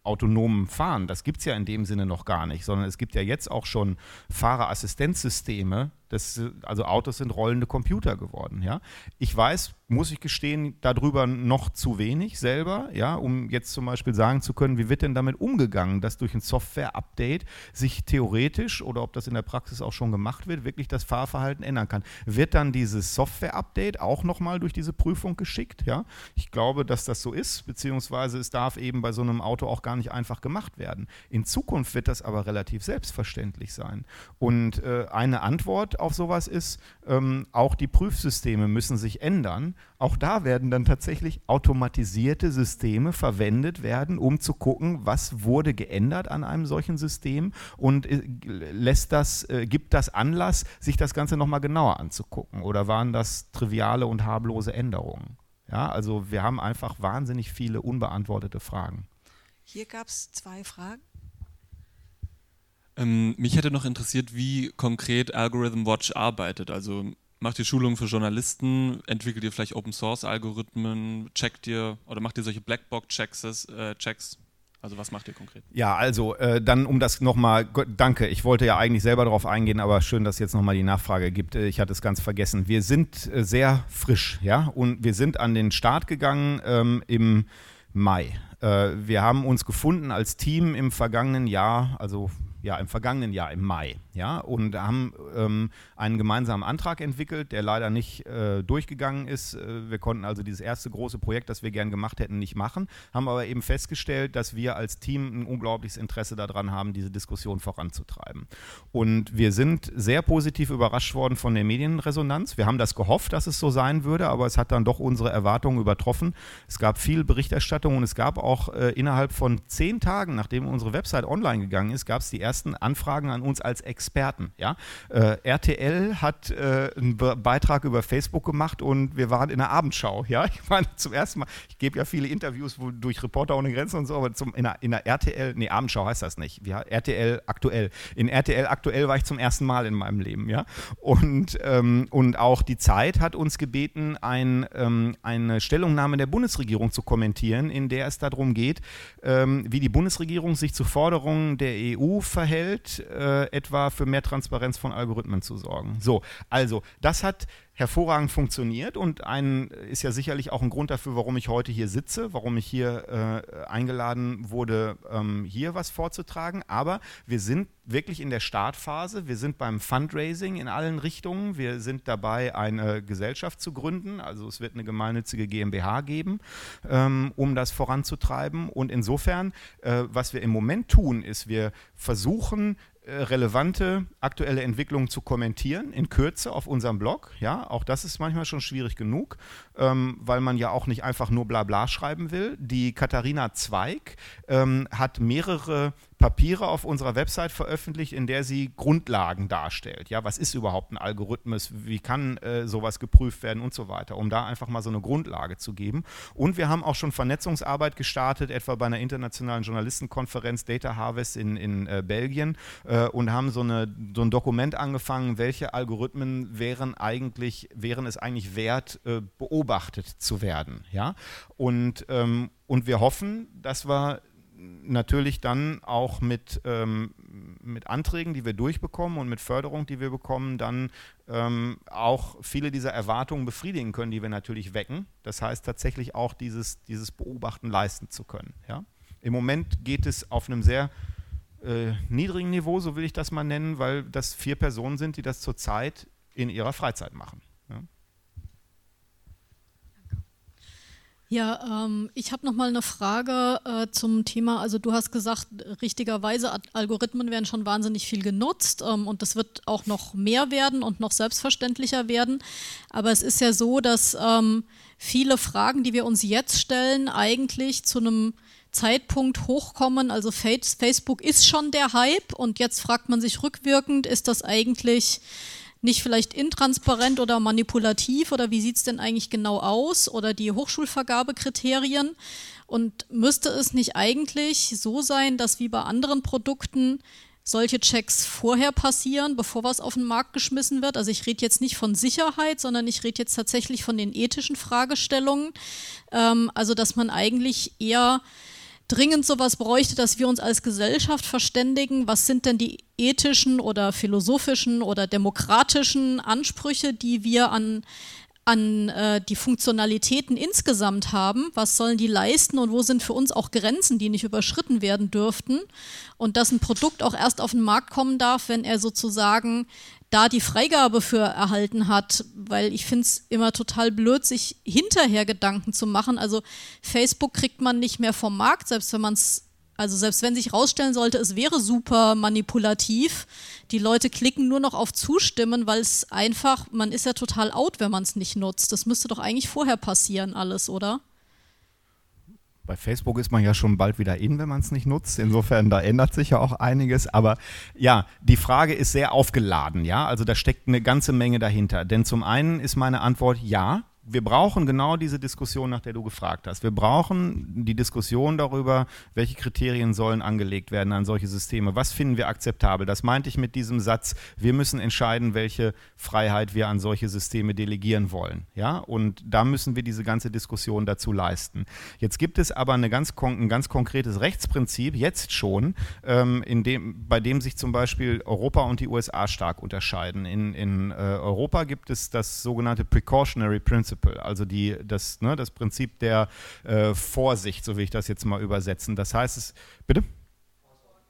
autonomem Fahren, das gibt es ja in dem Sinne noch gar nicht, sondern es gibt ja jetzt auch schon Fahrerassistenzsysteme, Das, also Autos sind rollende Computer geworden. Ja? Ich weiß, muss ich gestehen, darüber noch zu wenig selber, ja, um jetzt zum Beispiel sagen zu können, wie wird denn damit umgegangen, dass durch ein Software-Update sich theoretisch oder ob das in der Praxis auch schon gemacht wird, wirklich das Fahrverhalten ändern kann. Wird dann dieses Software-Update auch nochmal durch diese Prüfung geschickt? Ja? Ich glaube, dass das so ist, beziehungsweise es darf eben bei so einem Auto auch gar nicht einfach gemacht werden. In Zukunft wird das aber relativ selbstverständlich sein. Und äh, eine Antwort auf sowas ist, ähm, auch die Prüfsysteme müssen sich ändern. Auch da werden dann tatsächlich automatisierte Systeme verwendet werden, um zu gucken, was wurde geändert an einem solchen System und äh, lässt das, äh, gibt das Anlass, sich das Ganze nochmal genauer anzugucken. Oder waren das triviale und harmlose Änderungen? Ja, also wir haben einfach wahnsinnig viele unbeantwortete Fragen. Hier gab es zwei Fragen. Ähm, mich hätte noch interessiert, wie konkret Algorithm Watch arbeitet. Also macht ihr Schulungen für Journalisten, entwickelt ihr vielleicht Open Source Algorithmen, checkt ihr oder macht ihr solche Blackbox-Checks? Äh, Checks? Also was macht ihr konkret? Ja, also äh, dann um das nochmal, danke, ich wollte ja eigentlich selber darauf eingehen, aber schön, dass es jetzt nochmal die Nachfrage gibt. Äh, ich hatte es ganz vergessen. Wir sind äh, sehr frisch, ja, und wir sind an den Start gegangen ähm, im Mai. Äh, wir haben uns gefunden als Team im vergangenen Jahr, also ja, im vergangenen Jahr, im Mai, ja, und haben ähm, einen gemeinsamen Antrag entwickelt, der leider nicht äh, durchgegangen ist. Äh, wir konnten also dieses erste große Projekt, das wir gern gemacht hätten, nicht machen, haben aber eben festgestellt, dass wir als Team ein unglaubliches Interesse daran haben, diese Diskussion voranzutreiben. Und wir sind sehr positiv überrascht worden von der Medienresonanz. Wir haben das gehofft, dass es so sein würde, aber es hat dann doch unsere Erwartungen übertroffen. Es gab viel Berichterstattung und es gab auch äh, innerhalb von zehn Tagen, nachdem unsere Website online gegangen ist, gab es die ersten Anfragen an uns als Experten. Ja? Äh, RTL hat äh, einen Be Beitrag über Facebook gemacht und wir waren in der Abendschau. Ja? Ich meine, zum ersten Mal, ich gebe ja viele Interviews wo, durch Reporter ohne Grenzen und so, aber zum, in, der, in der RTL, nee, Abendschau heißt das nicht. Ja, RTL aktuell. In RTL aktuell war ich zum ersten Mal in meinem Leben. Ja? Und, ähm, und auch die Zeit hat uns gebeten, ein, ähm, eine Stellungnahme der Bundesregierung zu kommentieren, in der es darum geht, ähm, wie die Bundesregierung sich zu Forderungen der EU verhält, äh, etwa für mehr Transparenz von Algorithmen zu sorgen. So, also das hat hervorragend funktioniert und ein ist ja sicherlich auch ein Grund dafür, warum ich heute hier sitze, warum ich hier äh, eingeladen wurde, ähm, hier was vorzutragen. Aber wir sind wirklich in der Startphase. Wir sind beim Fundraising in allen Richtungen. Wir sind dabei, eine Gesellschaft zu gründen. Also es wird eine gemeinnützige GmbH geben, ähm, um das voranzutreiben. Und insofern, äh, was wir im Moment tun, ist, wir versuchen, relevante aktuelle Entwicklungen zu kommentieren, in Kürze auf unserem Blog. Ja, auch das ist manchmal schon schwierig genug, ähm, weil man ja auch nicht einfach nur Blabla schreiben will. Die Katharina Zweig ähm, hat mehrere Papiere auf unserer Website veröffentlicht, in der sie Grundlagen darstellt. Ja, was ist überhaupt ein Algorithmus? Wie kann äh, sowas geprüft werden und so weiter, um da einfach mal so eine Grundlage zu geben. Und wir haben auch schon Vernetzungsarbeit gestartet, etwa bei einer internationalen Journalistenkonferenz Data Harvest in, in äh, Belgien äh, und haben so, eine, so ein Dokument angefangen, welche Algorithmen wären eigentlich, wären es eigentlich wert, äh, beobachtet zu werden. Ja? Und, ähm, und wir hoffen, dass wir natürlich dann auch mit, ähm, mit Anträgen, die wir durchbekommen und mit Förderung, die wir bekommen, dann ähm, auch viele dieser Erwartungen befriedigen können, die wir natürlich wecken. Das heißt tatsächlich auch dieses, dieses Beobachten leisten zu können. Ja? Im Moment geht es auf einem sehr äh, niedrigen Niveau, so will ich das mal nennen, weil das vier Personen sind, die das zurzeit in ihrer Freizeit machen. Ja? Ähm, ich habe noch mal eine Frage äh, zum Thema. Also du hast gesagt, richtigerweise Algorithmen werden schon wahnsinnig viel genutzt ähm, und das wird auch noch mehr werden und noch selbstverständlicher werden. Aber es ist ja so, dass ähm, viele Fragen, die wir uns jetzt stellen, eigentlich zu einem Zeitpunkt hochkommen. Also Facebook ist schon der Hype und jetzt fragt man sich rückwirkend, ist das eigentlich nicht vielleicht intransparent oder manipulativ oder wie sieht es denn eigentlich genau aus oder die Hochschulvergabekriterien? Und müsste es nicht eigentlich so sein, dass wie bei anderen Produkten solche Checks vorher passieren, bevor was auf den Markt geschmissen wird? Also ich rede jetzt nicht von Sicherheit, sondern ich rede jetzt tatsächlich von den ethischen Fragestellungen. Ähm, also dass man eigentlich eher dringend sowas bräuchte, dass wir uns als Gesellschaft verständigen, was sind denn die ethischen oder philosophischen oder demokratischen Ansprüche, die wir an, an äh, die Funktionalitäten insgesamt haben, was sollen die leisten und wo sind für uns auch Grenzen, die nicht überschritten werden dürften? Und dass ein Produkt auch erst auf den Markt kommen darf, wenn er sozusagen da die Freigabe für erhalten hat, weil ich finde es immer total blöd, sich hinterher Gedanken zu machen. Also Facebook kriegt man nicht mehr vom Markt, selbst wenn man es, also selbst wenn sich rausstellen sollte, es wäre super manipulativ. Die Leute klicken nur noch auf Zustimmen, weil es einfach, man ist ja total out, wenn man es nicht nutzt. Das müsste doch eigentlich vorher passieren, alles, oder? Bei Facebook ist man ja schon bald wieder in, wenn man es nicht nutzt. Insofern, da ändert sich ja auch einiges. Aber ja, die Frage ist sehr aufgeladen, ja. Also da steckt eine ganze Menge dahinter. Denn zum einen ist meine Antwort ja, wir brauchen genau diese Diskussion, nach der du gefragt hast. Wir brauchen die Diskussion darüber, welche Kriterien sollen angelegt werden an solche Systeme. Was finden wir akzeptabel? Das meinte ich mit diesem Satz, wir müssen entscheiden, welche Freiheit wir an solche Systeme delegieren wollen. Ja? Und da müssen wir diese ganze Diskussion dazu leisten. Jetzt gibt es aber eine ganz ein ganz konkretes Rechtsprinzip, jetzt schon, ähm, in dem, bei dem sich zum Beispiel Europa und die USA stark unterscheiden. In, in äh, Europa gibt es das sogenannte Precautionary Principle. Principle, also die, das, ne, das Prinzip der äh, Vorsicht, so will ich das jetzt mal übersetzen. Das heißt es, bitte?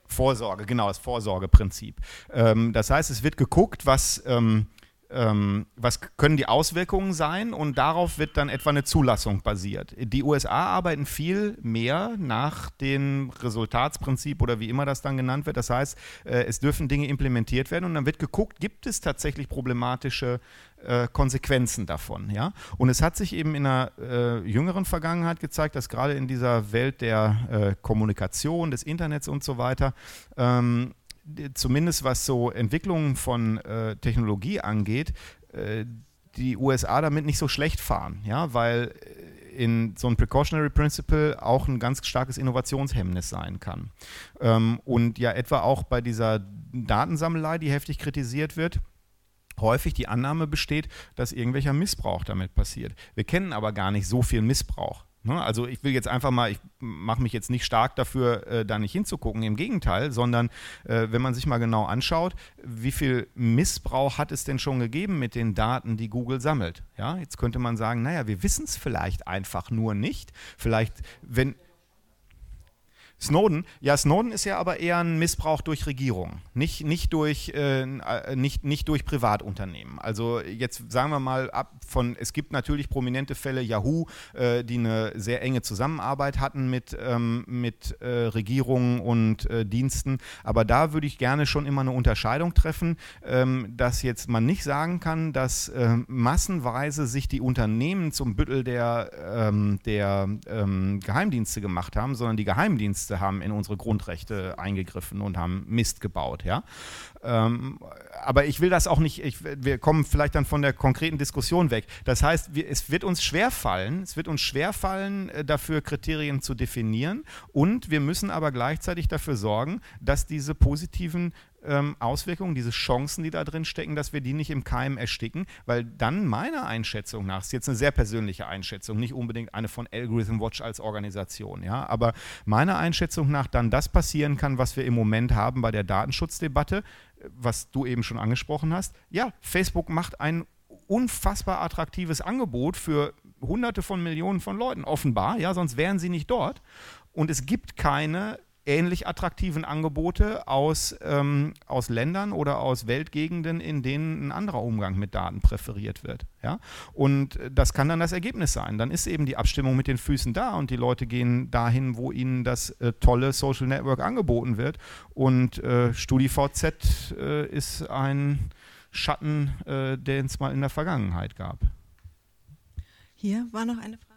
Vorsorge, genau, das Vorsorgeprinzip. Ähm, das heißt, es wird geguckt, was ähm, ähm, was können die Auswirkungen sein und darauf wird dann etwa eine Zulassung basiert. Die USA arbeiten viel mehr nach dem Resultatsprinzip oder wie immer das dann genannt wird. Das heißt, äh, es dürfen Dinge implementiert werden und dann wird geguckt, gibt es tatsächlich problematische äh, Konsequenzen davon. Ja? Und es hat sich eben in einer äh, jüngeren Vergangenheit gezeigt, dass gerade in dieser Welt der äh, Kommunikation, des Internets und so weiter, ähm, zumindest was so Entwicklungen von äh, Technologie angeht, die USA damit nicht so schlecht fahren, ja, weil in so ein Precautionary Principle auch ein ganz starkes Innovationshemmnis sein kann. Ähm, und ja etwa auch bei dieser Datensammelei, die heftig kritisiert wird, häufig die Annahme besteht, dass irgendwelcher Missbrauch damit passiert. Wir kennen aber gar nicht so viel Missbrauch. Ne? Also ich will jetzt einfach mal, ich mache mich jetzt nicht stark dafür, äh, da nicht hinzugucken, im Gegenteil, sondern äh, wenn man sich mal genau anschaut, wie viel Missbrauch hat es denn schon gegeben mit den Daten, die Google sammelt? Ja, jetzt könnte man sagen, naja, wir wissen es vielleicht einfach nur nicht. Vielleicht, wenn, Snowden, ja, Snowden ist ja aber eher ein Missbrauch durch Regierungen, nicht, nicht, durch, äh, äh, nicht, nicht durch Privatunternehmen. Also jetzt sagen wir mal ab von, es gibt natürlich prominente Fälle, Yahoo, äh, die eine sehr enge Zusammenarbeit hatten mit, ähm, mit äh, Regierungen und äh, Diensten, aber da würde ich gerne schon immer eine Unterscheidung treffen, ähm, dass jetzt man nicht sagen kann, dass ähm, massenweise sich die Unternehmen zum Büttel der, ähm, der ähm, Geheimdienste gemacht haben, sondern die Geheimdienste Ärzte haben in unsere Grundrechte eingegriffen und haben Mist gebaut, ja. Ähm, aber ich will das auch nicht, ich, wir kommen vielleicht dann von der konkreten Diskussion weg. Das heißt, wir, es wird uns schwerfallen, es wird uns schwerfallen, äh, dafür Kriterien zu definieren und wir müssen aber gleichzeitig dafür sorgen, dass diese positiven ähm, Auswirkungen, diese Chancen, die da drin stecken, dass wir die nicht im Keim ersticken, weil dann meiner Einschätzung nach, ist jetzt eine sehr persönliche Einschätzung, nicht unbedingt eine von Algorithm Watch als Organisation, ja, aber meiner Einschätzung nach dann das passieren kann, was wir im Moment haben bei der Datenschutzdebatte, was du eben schon angesprochen hast. Ja, Facebook macht ein unfassbar attraktives Angebot für Hunderte von Millionen von Leuten, offenbar, ja, sonst wären sie nicht dort. Und es gibt keine ähnlich attraktiven Angebote aus, ähm, aus Ländern oder aus Weltgegenden, in denen ein anderer Umgang mit Daten präferiert wird. Ja? Und das kann dann das Ergebnis sein. Dann ist eben die Abstimmung mit den Füßen da und die Leute gehen dahin, wo ihnen das äh, tolle Social Network angeboten wird. Und äh, StudiVZ äh, ist ein Schatten, äh, den es mal in der Vergangenheit gab. Hier war noch eine Frage.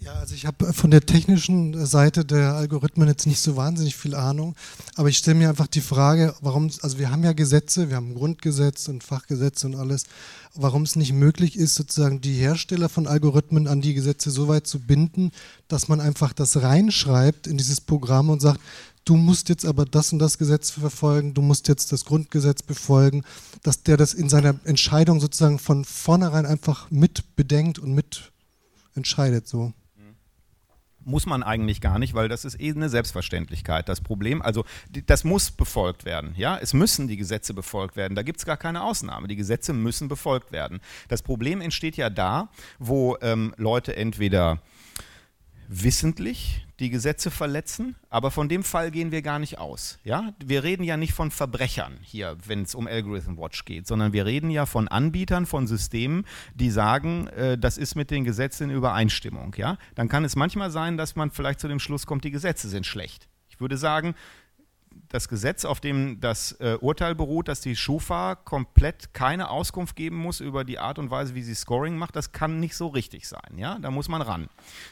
Ja, also ich habe von der technischen Seite der Algorithmen jetzt nicht so wahnsinnig viel Ahnung, aber ich stelle mir einfach die Frage, warum, also wir haben ja Gesetze, wir haben Grundgesetz und Fachgesetze und alles, warum es nicht möglich ist, sozusagen die Hersteller von Algorithmen an die Gesetze so weit zu binden, dass man einfach das reinschreibt in dieses Programm und sagt, du musst jetzt aber das und das Gesetz verfolgen, du musst jetzt das Grundgesetz befolgen, dass der das in seiner Entscheidung sozusagen von vornherein einfach mit bedenkt und mit entscheidet so. Muss man eigentlich gar nicht, weil das ist eh eine Selbstverständlichkeit. Das Problem, also das muss befolgt werden. Ja, es müssen die Gesetze befolgt werden. Da gibt es gar keine Ausnahme. Die Gesetze müssen befolgt werden. Das Problem entsteht ja da, wo ähm, Leute entweder wissentlich die Gesetze verletzen, aber von dem Fall gehen wir gar nicht aus. Ja? Wir reden ja nicht von Verbrechern hier, wenn es um Algorithm Watch geht, sondern wir reden ja von Anbietern von Systemen, die sagen, äh, das ist mit den Gesetzen in Übereinstimmung. Ja? Dann kann es manchmal sein, dass man vielleicht zu dem Schluss kommt, die Gesetze sind schlecht. Ich würde sagen, das Gesetz, auf dem das äh, Urteil beruht, dass die Schufa komplett keine Auskunft geben muss über die Art und Weise, wie sie Scoring macht, das kann nicht so richtig sein. Ja? Da muss man ran.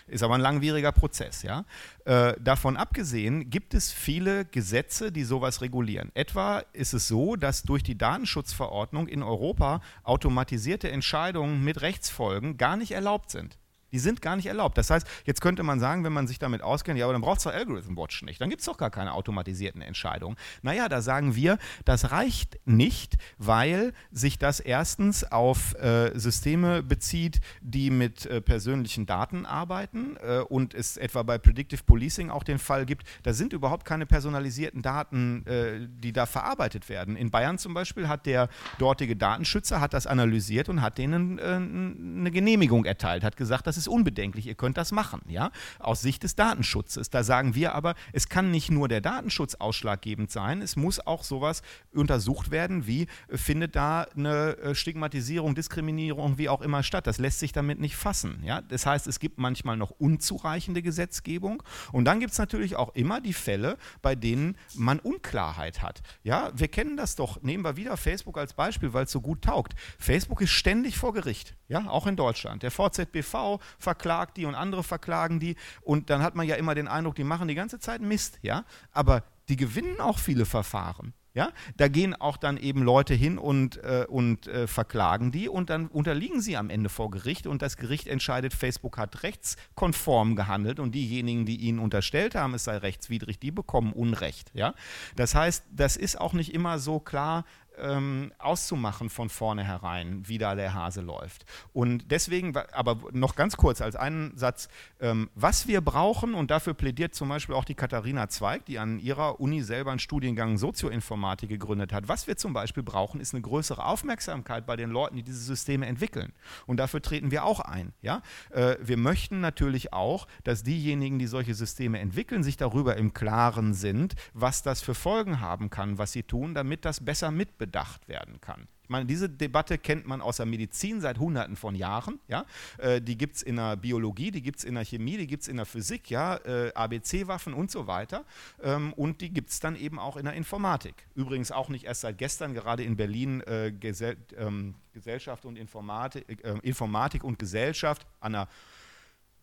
Ist aber ein langwieriger Prozess. Ja? Äh, davon abgesehen gibt es viele Gesetze, die sowas regulieren. Etwa ist es so, dass durch die Datenschutzverordnung in Europa automatisierte Entscheidungen mit Rechtsfolgen gar nicht erlaubt sind. Die sind gar nicht erlaubt. Das heißt, jetzt könnte man sagen, wenn man sich damit auskennt, ja, aber dann braucht es doch Algorithm Watch nicht. Dann gibt es doch gar keine automatisierten Entscheidungen. Naja, da sagen wir, das reicht nicht, weil sich das erstens auf äh, Systeme bezieht, die mit äh, persönlichen Daten arbeiten äh, und es etwa bei Predictive Policing auch den Fall gibt, da sind überhaupt keine personalisierten Daten, äh, die da verarbeitet werden. In Bayern zum Beispiel hat der dortige Datenschützer hat das analysiert und hat denen äh, eine Genehmigung erteilt, hat gesagt, das ist ist unbedenklich, ihr könnt das machen, ja, aus Sicht des Datenschutzes. Da sagen wir aber, es kann nicht nur der Datenschutz ausschlaggebend sein, es muss auch sowas untersucht werden, wie äh, findet da eine äh, Stigmatisierung, Diskriminierung, wie auch immer statt. Das lässt sich damit nicht fassen, ja. Das heißt, es gibt manchmal noch unzureichende Gesetzgebung und dann gibt es natürlich auch immer die Fälle, bei denen man Unklarheit hat. Ja, wir kennen das doch. Nehmen wir wieder Facebook als Beispiel, weil es so gut taugt. Facebook ist ständig vor Gericht, ja, auch in Deutschland. Der VZBV verklagt die und andere verklagen die. Und dann hat man ja immer den Eindruck, die machen die ganze Zeit Mist, ja. Aber die gewinnen auch viele Verfahren. Ja, da gehen auch dann eben Leute hin und, äh, und äh, verklagen die und dann unterliegen sie am Ende vor Gericht und das Gericht entscheidet, Facebook hat rechtskonform gehandelt und diejenigen, die ihnen unterstellt haben, es sei rechtswidrig, die bekommen Unrecht. Ja? Das heißt, das ist auch nicht immer so klar ähm, auszumachen von vornherein, wie da der Hase läuft. Und deswegen, aber noch ganz kurz als einen Satz, ähm, was wir brauchen, und dafür plädiert zum Beispiel auch die Katharina Zweig, die an ihrer Uni selber einen Studiengang Sozioinformatik gegründet hat, was wir zum Beispiel brauchen, ist eine größere Aufmerksamkeit bei den Leuten, die diese Systeme entwickeln. Und dafür treten wir auch ein. Ja? Äh, wir möchten natürlich auch, dass diejenigen, die solche Systeme entwickeln, sich darüber im Klaren sind, was das für Folgen haben kann, was sie tun, damit das besser mitbekommen bedacht werden kann. Ich meine, diese Debatte kennt man aus der Medizin seit Hunderten von Jahren. Ja? Äh, die gibt es in der Biologie, die gibt es in der Chemie, die gibt es in der Physik, ja? Äh, ABC-Waffen und so weiter. Ähm, und die gibt es dann eben auch in der Informatik. Übrigens auch nicht erst seit gestern, gerade in Berlin äh, Gesell ähm, Gesellschaft und Informatik, äh, Informatik und Gesellschaft an der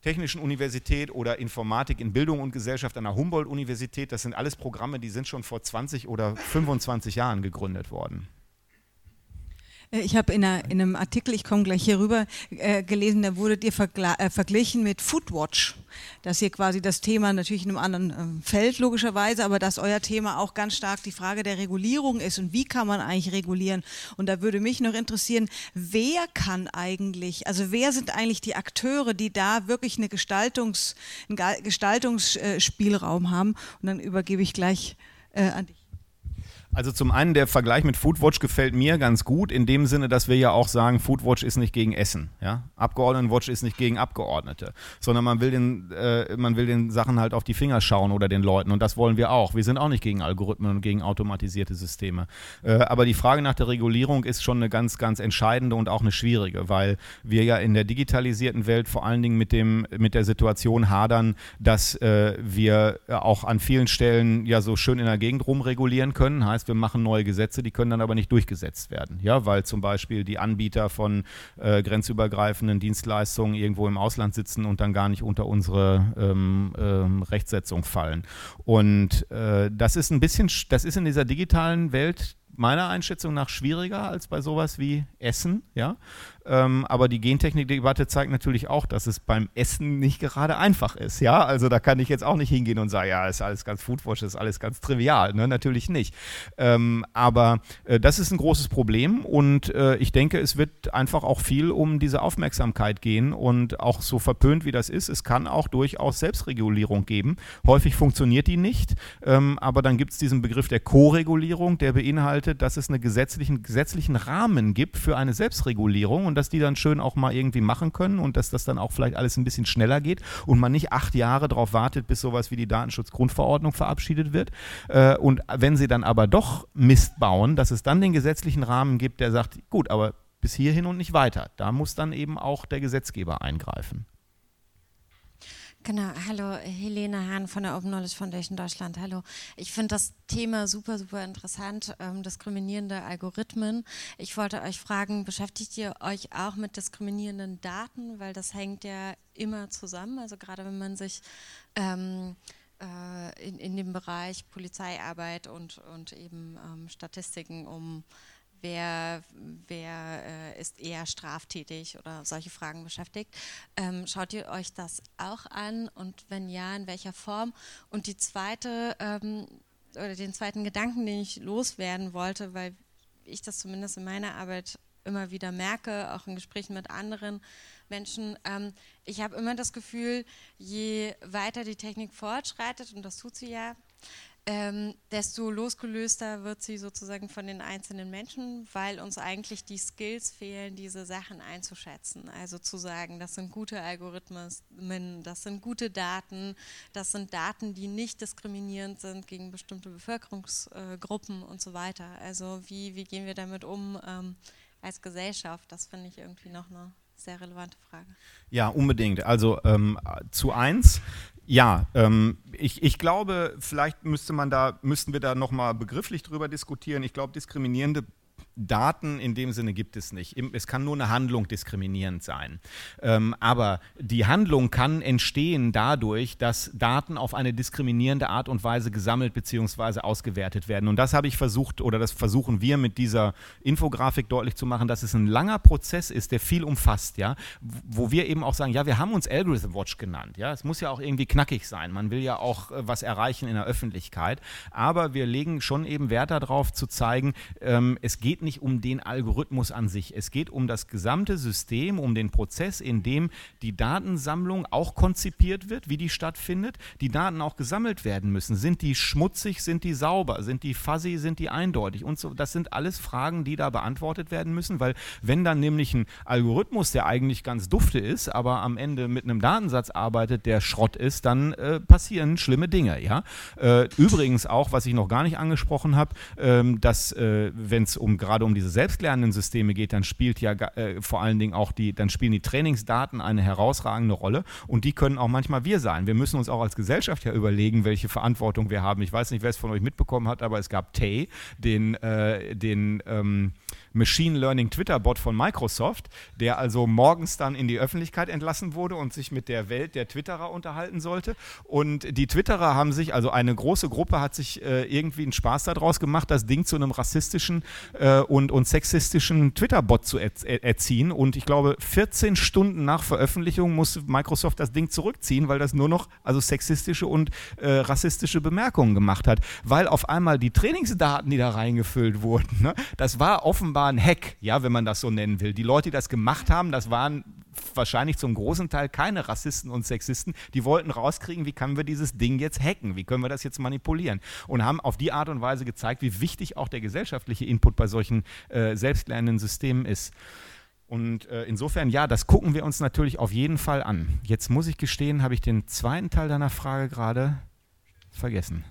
Technischen Universität oder Informatik in Bildung und Gesellschaft an der Humboldt-Universität. Das sind alles Programme, die sind schon vor 20 oder 25 Jahren gegründet worden. Äh, ich habe in, in, einem Artikel, ich komme gleich hier rüber, äh, gelesen, da wurdet ihr äh, verglichen mit Foodwatch. Dass ihr quasi das Thema natürlich in einem anderen äh, Feld logischerweise, aber dass euer Thema auch ganz stark die Frage der Regulierung ist und wie kann man eigentlich regulieren. Und da würde mich noch interessieren, wer kann eigentlich, also wer sind eigentlich die Akteure, die da wirklich eine Gestaltungs, einen Gestaltungsspielraum haben? Und dann übergebe ich gleich äh, an dich. Also zum einen der Vergleich mit Foodwatch gefällt mir ganz gut, in dem Sinne, dass wir ja auch sagen, Foodwatch ist nicht gegen Essen. Ja? Abgeordnetenwatch ist nicht gegen Abgeordnete, sondern man will, den, äh, man will den Sachen halt auf die Finger schauen oder den Leuten und das wollen wir auch. Wir sind auch nicht gegen Algorithmen und gegen automatisierte Systeme. Äh, aber die Frage nach der Regulierung ist schon eine ganz, ganz entscheidende und auch eine schwierige, weil wir ja in der digitalisierten Welt vor allen Dingen mit, dem, mit der Situation hadern, dass äh, wir auch an vielen Stellen ja so schön in der Gegend rumregulieren können. Heißt, heißt, wir machen neue Gesetze, die können dann aber nicht durchgesetzt werden. Ja, weil zum Beispiel die Anbieter von äh, grenzübergreifenden Dienstleistungen irgendwo im Ausland sitzen und dann gar nicht unter unsere ähm, ähm, Rechtsetzung fallen. Und äh, das ist ein bisschen, das ist in dieser digitalen Welt meiner Einschätzung nach schwieriger als bei sowas wie Essen, ja. Ähm, aber die Gentechnik-Debatte zeigt natürlich auch, dass es beim Essen nicht gerade einfach ist. Ja, also da kann ich jetzt auch nicht hingehen und sagen, ja, ist alles ganz Foodwash, ist alles ganz trivial. Ne? Natürlich nicht. Ähm, aber äh, das ist ein großes Problem und äh, ich denke, es wird einfach auch viel um diese Aufmerksamkeit gehen und auch so verpönt wie das ist, es kann auch durchaus Selbstregulierung geben. Häufig funktioniert die nicht, ähm, aber dann gibt es diesen Begriff der Co-Regulierung, der beinhaltet, dass es einen gesetzlichen, gesetzlichen Rahmen gibt für eine Selbstregulierung und dass die dann schön auch mal irgendwie machen können und dass das dann auch vielleicht alles ein bisschen schneller geht und man nicht acht Jahre darauf wartet, bis sowas wie die Datenschutzgrundverordnung verabschiedet wird. Äh, und wenn sie dann aber doch Mist bauen, dass es dann den gesetzlichen Rahmen gibt, der sagt, gut, aber bis hierhin und nicht weiter. Da muss dann eben auch der Gesetzgeber eingreifen. Genau, hallo, Helene Hahn von der Open Knowledge Foundation Deutschland. Hallo. Ich finde das Thema super, super interessant, ähm, diskriminierende Algorithmen. Ich wollte euch fragen, beschäftigt ihr euch auch mit diskriminierenden Daten, weil das hängt ja immer zusammen. Also gerade wenn man sich ähm, äh, in, in dem Bereich Polizeiarbeit und, und eben ähm, Statistiken um wer, wer äh, ist eher straftätig oder solche Fragen beschäftigt. Ähm, schaut ihr euch das auch an und wenn ja, in welcher Form? Und die zweite, ähm, oder den zweiten Gedanken, den ich loswerden wollte, weil ich das zumindest in meiner Arbeit immer wieder merke, auch in Gesprächen mit anderen Menschen. Ähm, ich habe immer das Gefühl, je weiter die Technik fortschreitet, und das tut sie ja, ähm, desto losgelöster wird sie sozusagen von den einzelnen Menschen, weil uns eigentlich die Skills fehlen, diese Sachen einzuschätzen. Also zu sagen, das sind gute Algorithmen, das sind gute Daten, das sind Daten, die nicht diskriminierend sind gegen bestimmte Bevölkerungsgruppen und so weiter. Also wie, wie gehen wir damit um ähm, als Gesellschaft? Das finde ich irgendwie noch eine sehr relevante Frage. Ja, unbedingt. Also ähm, zu eins, ja, ähm, ich, ich glaube, vielleicht müsste man da, müssten wir da nochmal begrifflich drüber diskutieren. Ich glaube, diskriminierende Daten in dem Sinne gibt es nicht. Es kann nur eine Handlung diskriminierend sein. Ähm, aber die Handlung kann entstehen dadurch, dass Daten auf eine diskriminierende Art und Weise gesammelt bzw. ausgewertet werden. Und das habe ich versucht oder das versuchen wir mit dieser Infografik deutlich zu machen, dass es ein langer Prozess ist, der viel umfasst, ja, wo wir eben auch sagen, ja, wir haben uns Algorithm Watch genannt, ja, es muss ja auch irgendwie knackig sein. Man will ja auch äh, was erreichen in der Öffentlichkeit, aber wir legen schon eben Wert darauf zu zeigen, ähm, es geht nicht um den Algorithmus an sich. Es geht um das gesamte System, um den Prozess, in dem die Datensammlung auch konzipiert wird, wie die stattfindet, die Daten auch gesammelt werden müssen. Sind die schmutzig, sind die sauber, sind die fuzzy, sind die eindeutig und so. Das sind alles Fragen, die da beantwortet werden müssen, weil wenn dann nämlich ein Algorithmus, der eigentlich ganz dufte ist, aber am Ende mit einem Datensatz arbeitet, der Schrott ist, dann äh, passieren schlimme Dinge. Ja? Äh, übrigens auch, was ich noch gar nicht angesprochen habe, ähm, dass äh, wenn es um gerade um diese selbstlernenden Systeme geht, dann spielt ja äh, vor allen Dingen auch die, dann spielen die Trainingsdaten eine herausragende Rolle und die können auch manchmal wir sein. Wir müssen uns auch als Gesellschaft ja überlegen, welche Verantwortung wir haben. Ich weiß nicht, wer es von euch mitbekommen hat, aber es gab Tay, den, äh, den ähm, Machine Learning Twitter-Bot von Microsoft, der also morgens dann in die Öffentlichkeit entlassen wurde und sich mit der Welt der Twitterer unterhalten sollte. Und die Twitterer haben sich, also eine große Gruppe hat sich äh, irgendwie einen Spaß daraus gemacht, das Ding zu einem rassistischen äh, und, und sexistischen Twitter-Bot zu er erziehen. Und ich glaube, 14 Stunden nach Veröffentlichung musste Microsoft das Ding zurückziehen, weil das nur noch also sexistische und äh, rassistische Bemerkungen gemacht hat. Weil auf einmal die Trainingsdaten, die da reingefüllt wurden, ne, das war offenbar ein Hack, ja, wenn man das so nennen will. Die Leute, die das gemacht haben, das waren wahrscheinlich zum großen Teil keine Rassisten und Sexisten, die wollten rauskriegen, wie können wir dieses Ding jetzt hacken, wie können wir das jetzt manipulieren und haben auf die Art und Weise gezeigt, wie wichtig auch der gesellschaftliche Input bei solchen äh, selbstlernenden Systemen ist. Und äh, insofern, ja, das gucken wir uns natürlich auf jeden Fall an. Jetzt muss ich gestehen, habe ich den zweiten Teil deiner Frage gerade vergessen.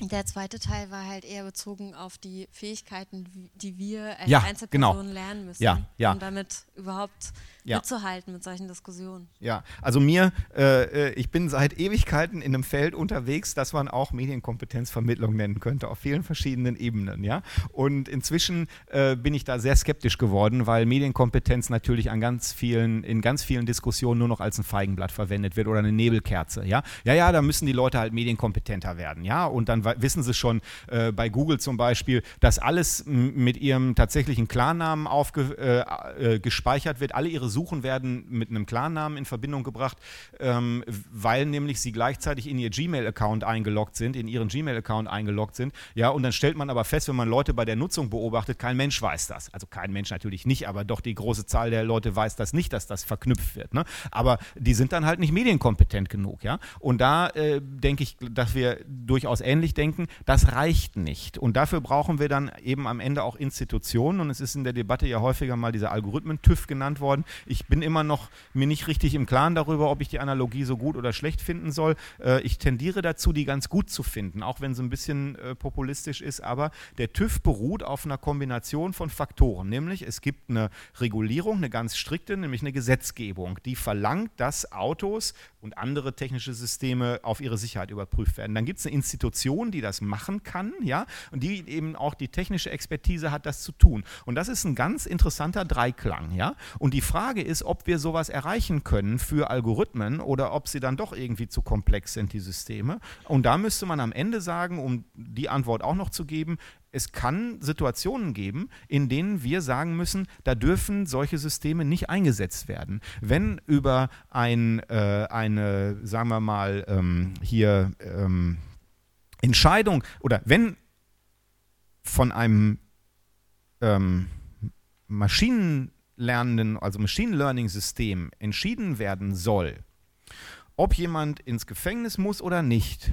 Der zweite Teil war halt eher bezogen auf die Fähigkeiten, die wir als ja, Einzelpersonen genau. lernen müssen, ja, ja. um damit überhaupt ja. mitzuhalten mit solchen Diskussionen. Ja, also mir, äh, äh, ich bin seit Ewigkeiten in einem Feld unterwegs, das man auch Medienkompetenzvermittlung nennen könnte, auf vielen verschiedenen Ebenen, ja. Und inzwischen äh, bin ich da sehr skeptisch geworden, weil Medienkompetenz natürlich an ganz vielen, in ganz vielen Diskussionen nur noch als ein Feigenblatt verwendet wird oder eine Nebelkerze, ja. Ja, ja, da müssen die Leute halt medienkompetenter werden, ja. Und dann wissen Sie schon, äh, bei Google zum Beispiel, dass alles mit Ihrem tatsächlichen Klarnamen aufgespeichert äh, wird. Alle Ihre Suchen werden mit einem Klarnamen in Verbindung gebracht, ähm, weil nämlich Sie gleichzeitig in Ihr Gmail-Account eingeloggt sind, in Ihren Gmail-Account eingeloggt sind. Ja, und dann stellt man aber fest, wenn man Leute bei der Nutzung beobachtet, kein Mensch weiß das. Also kein Mensch natürlich nicht, aber doch die große Zahl der Leute weiß das nicht, dass das verknüpft wird. Ne? Aber die sind dann halt nicht medienkompetent genug. Ja? Und da äh, denke ich, dass wir durchaus ähnlich denken, das reicht nicht. Und dafür brauchen wir dann eben am Ende auch Institutionen. Und es ist in der Debatte ja häufiger mal dieser Algorithmen-TÜV genannt worden. Ich bin immer noch mir nicht richtig im Klaren darüber, ob ich die Analogie so gut oder schlecht finden soll. Äh, ich tendiere dazu, die ganz gut zu finden, auch wenn sie ein bisschen äh, populistisch ist. Aber der TÜV beruht auf einer Kombination von Faktoren, nämlich es gibt eine Regulierung, eine ganz strikte, nämlich eine Gesetzgebung, die verlangt, dass Autos und andere technische Systeme auf ihre Sicherheit überprüft werden. Dann gibt es eine Institution, die das machen kann, ja, und die eben auch die technische Expertise hat, das zu tun. Und das ist ein ganz interessanter Dreiklang, ja. Und die Frage ist, ob wir sowas erreichen können für Algorithmen oder ob sie dann doch irgendwie zu komplex sind, die Systeme. Und da müsste man am Ende sagen, um die Antwort auch noch zu geben, es kann Situationen geben, in denen wir sagen müssen, da dürfen solche Systeme nicht eingesetzt werden. Wenn über ein, äh, eine, sagen wir mal, ähm, hier ähm, Entscheidung oder wenn von einem ähm, Maschinenlernenden, also Machine Learning System entschieden werden soll, ob jemand ins Gefängnis muss oder nicht,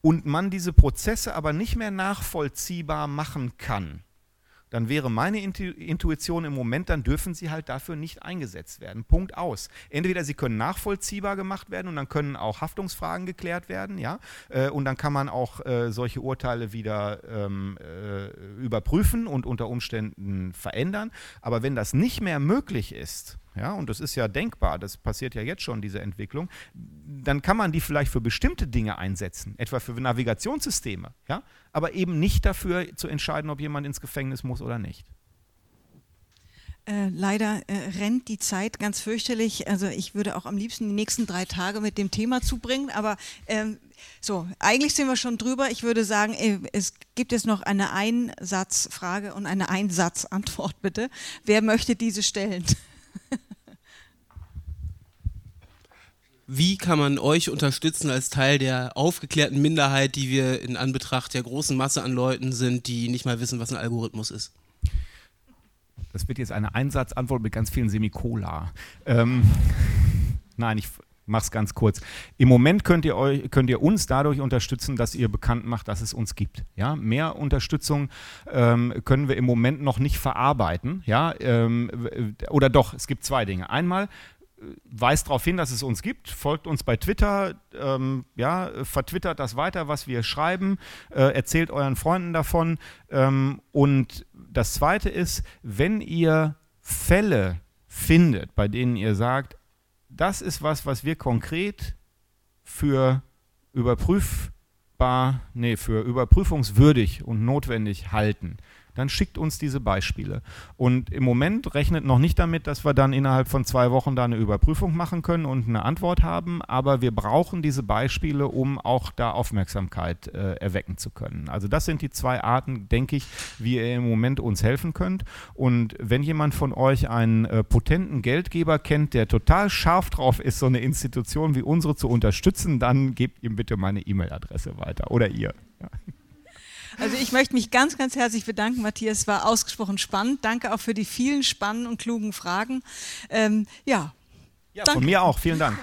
und man diese Prozesse aber nicht mehr nachvollziehbar machen kann, dann wäre meine Intuition im Moment, dann dürfen sie halt dafür nicht eingesetzt werden. Punkt aus. Entweder sie können nachvollziehbar gemacht werden und dann können auch Haftungsfragen geklärt werden, ja, äh, und dann kann man auch äh, solche Urteile wieder ähm, äh, überprüfen und unter Umständen verändern. Aber wenn das nicht mehr möglich ist, ja, und das ist ja denkbar, das passiert ja jetzt schon, diese Entwicklung, dann kann man die vielleicht für bestimmte Dinge einsetzen, etwa für Navigationssysteme, ja, aber eben nicht dafür zu entscheiden, ob jemand ins Gefängnis muss oder nicht. Äh, leider äh, rennt die Zeit ganz fürchterlich. Also ich würde auch am liebsten die nächsten drei Tage mit dem Thema zubringen, aber ähm, so, eigentlich sind wir schon drüber. Ich würde sagen, äh, es gibt jetzt noch eine Einsatzfrage und eine Einsatzantwort bitte. Wer möchte diese stellen? Wie kann man euch unterstützen als Teil der aufgeklärten Minderheit, die wir in Anbetracht der großen Masse an Leuten sind, die nicht mal wissen, was ein Algorithmus ist? Das wird jetzt eine Einsatzantwort mit ganz vielen Semikola. Ähm, nein, ich mach's ganz kurz. Im Moment könnt ihr, euch, könnt ihr uns dadurch unterstützen, dass ihr bekannt macht, dass es uns gibt. Ja, mehr Unterstützung ähm, können wir im Moment noch nicht verarbeiten. Ja, ähm, oder doch, es gibt zwei Dinge. Einmal weist darauf hin, dass es uns gibt, folgt uns bei Twitter, ähm, ja, vertwittert das weiter, was wir schreiben, äh, erzählt euren Freunden davon. Ähm, und das Zweite ist, wenn ihr Fälle findet, bei denen ihr sagt, das ist was, was wir konkret für überprüfbar, nee, für überprüfungswürdig und notwendig halten, dann schickt uns diese Beispiele. Und im Moment rechnet noch nicht damit, dass wir dann innerhalb von zwei Wochen da eine Überprüfung machen können und eine Antwort haben, aber wir brauchen diese Beispiele, um auch da Aufmerksamkeit äh, erwecken zu können. Also das sind die zwei Arten, denke ich, wie ihr im Moment uns helfen könnt. Und wenn jemand von euch einen äh, potenten Geldgeber kennt, der total scharf drauf ist, so eine Institution wie unsere zu unterstützen, dann gebt ihm bitte meine E-Mail-Adresse weiter oder ihr. Ja. Also ich möchte mich ganz, ganz herzlich bedanken, Matthias. Es war ausgesprochen spannend. Danke auch für die vielen spannenden und klugen Fragen. Ähm, ja. ja von mir auch. Vielen Dank.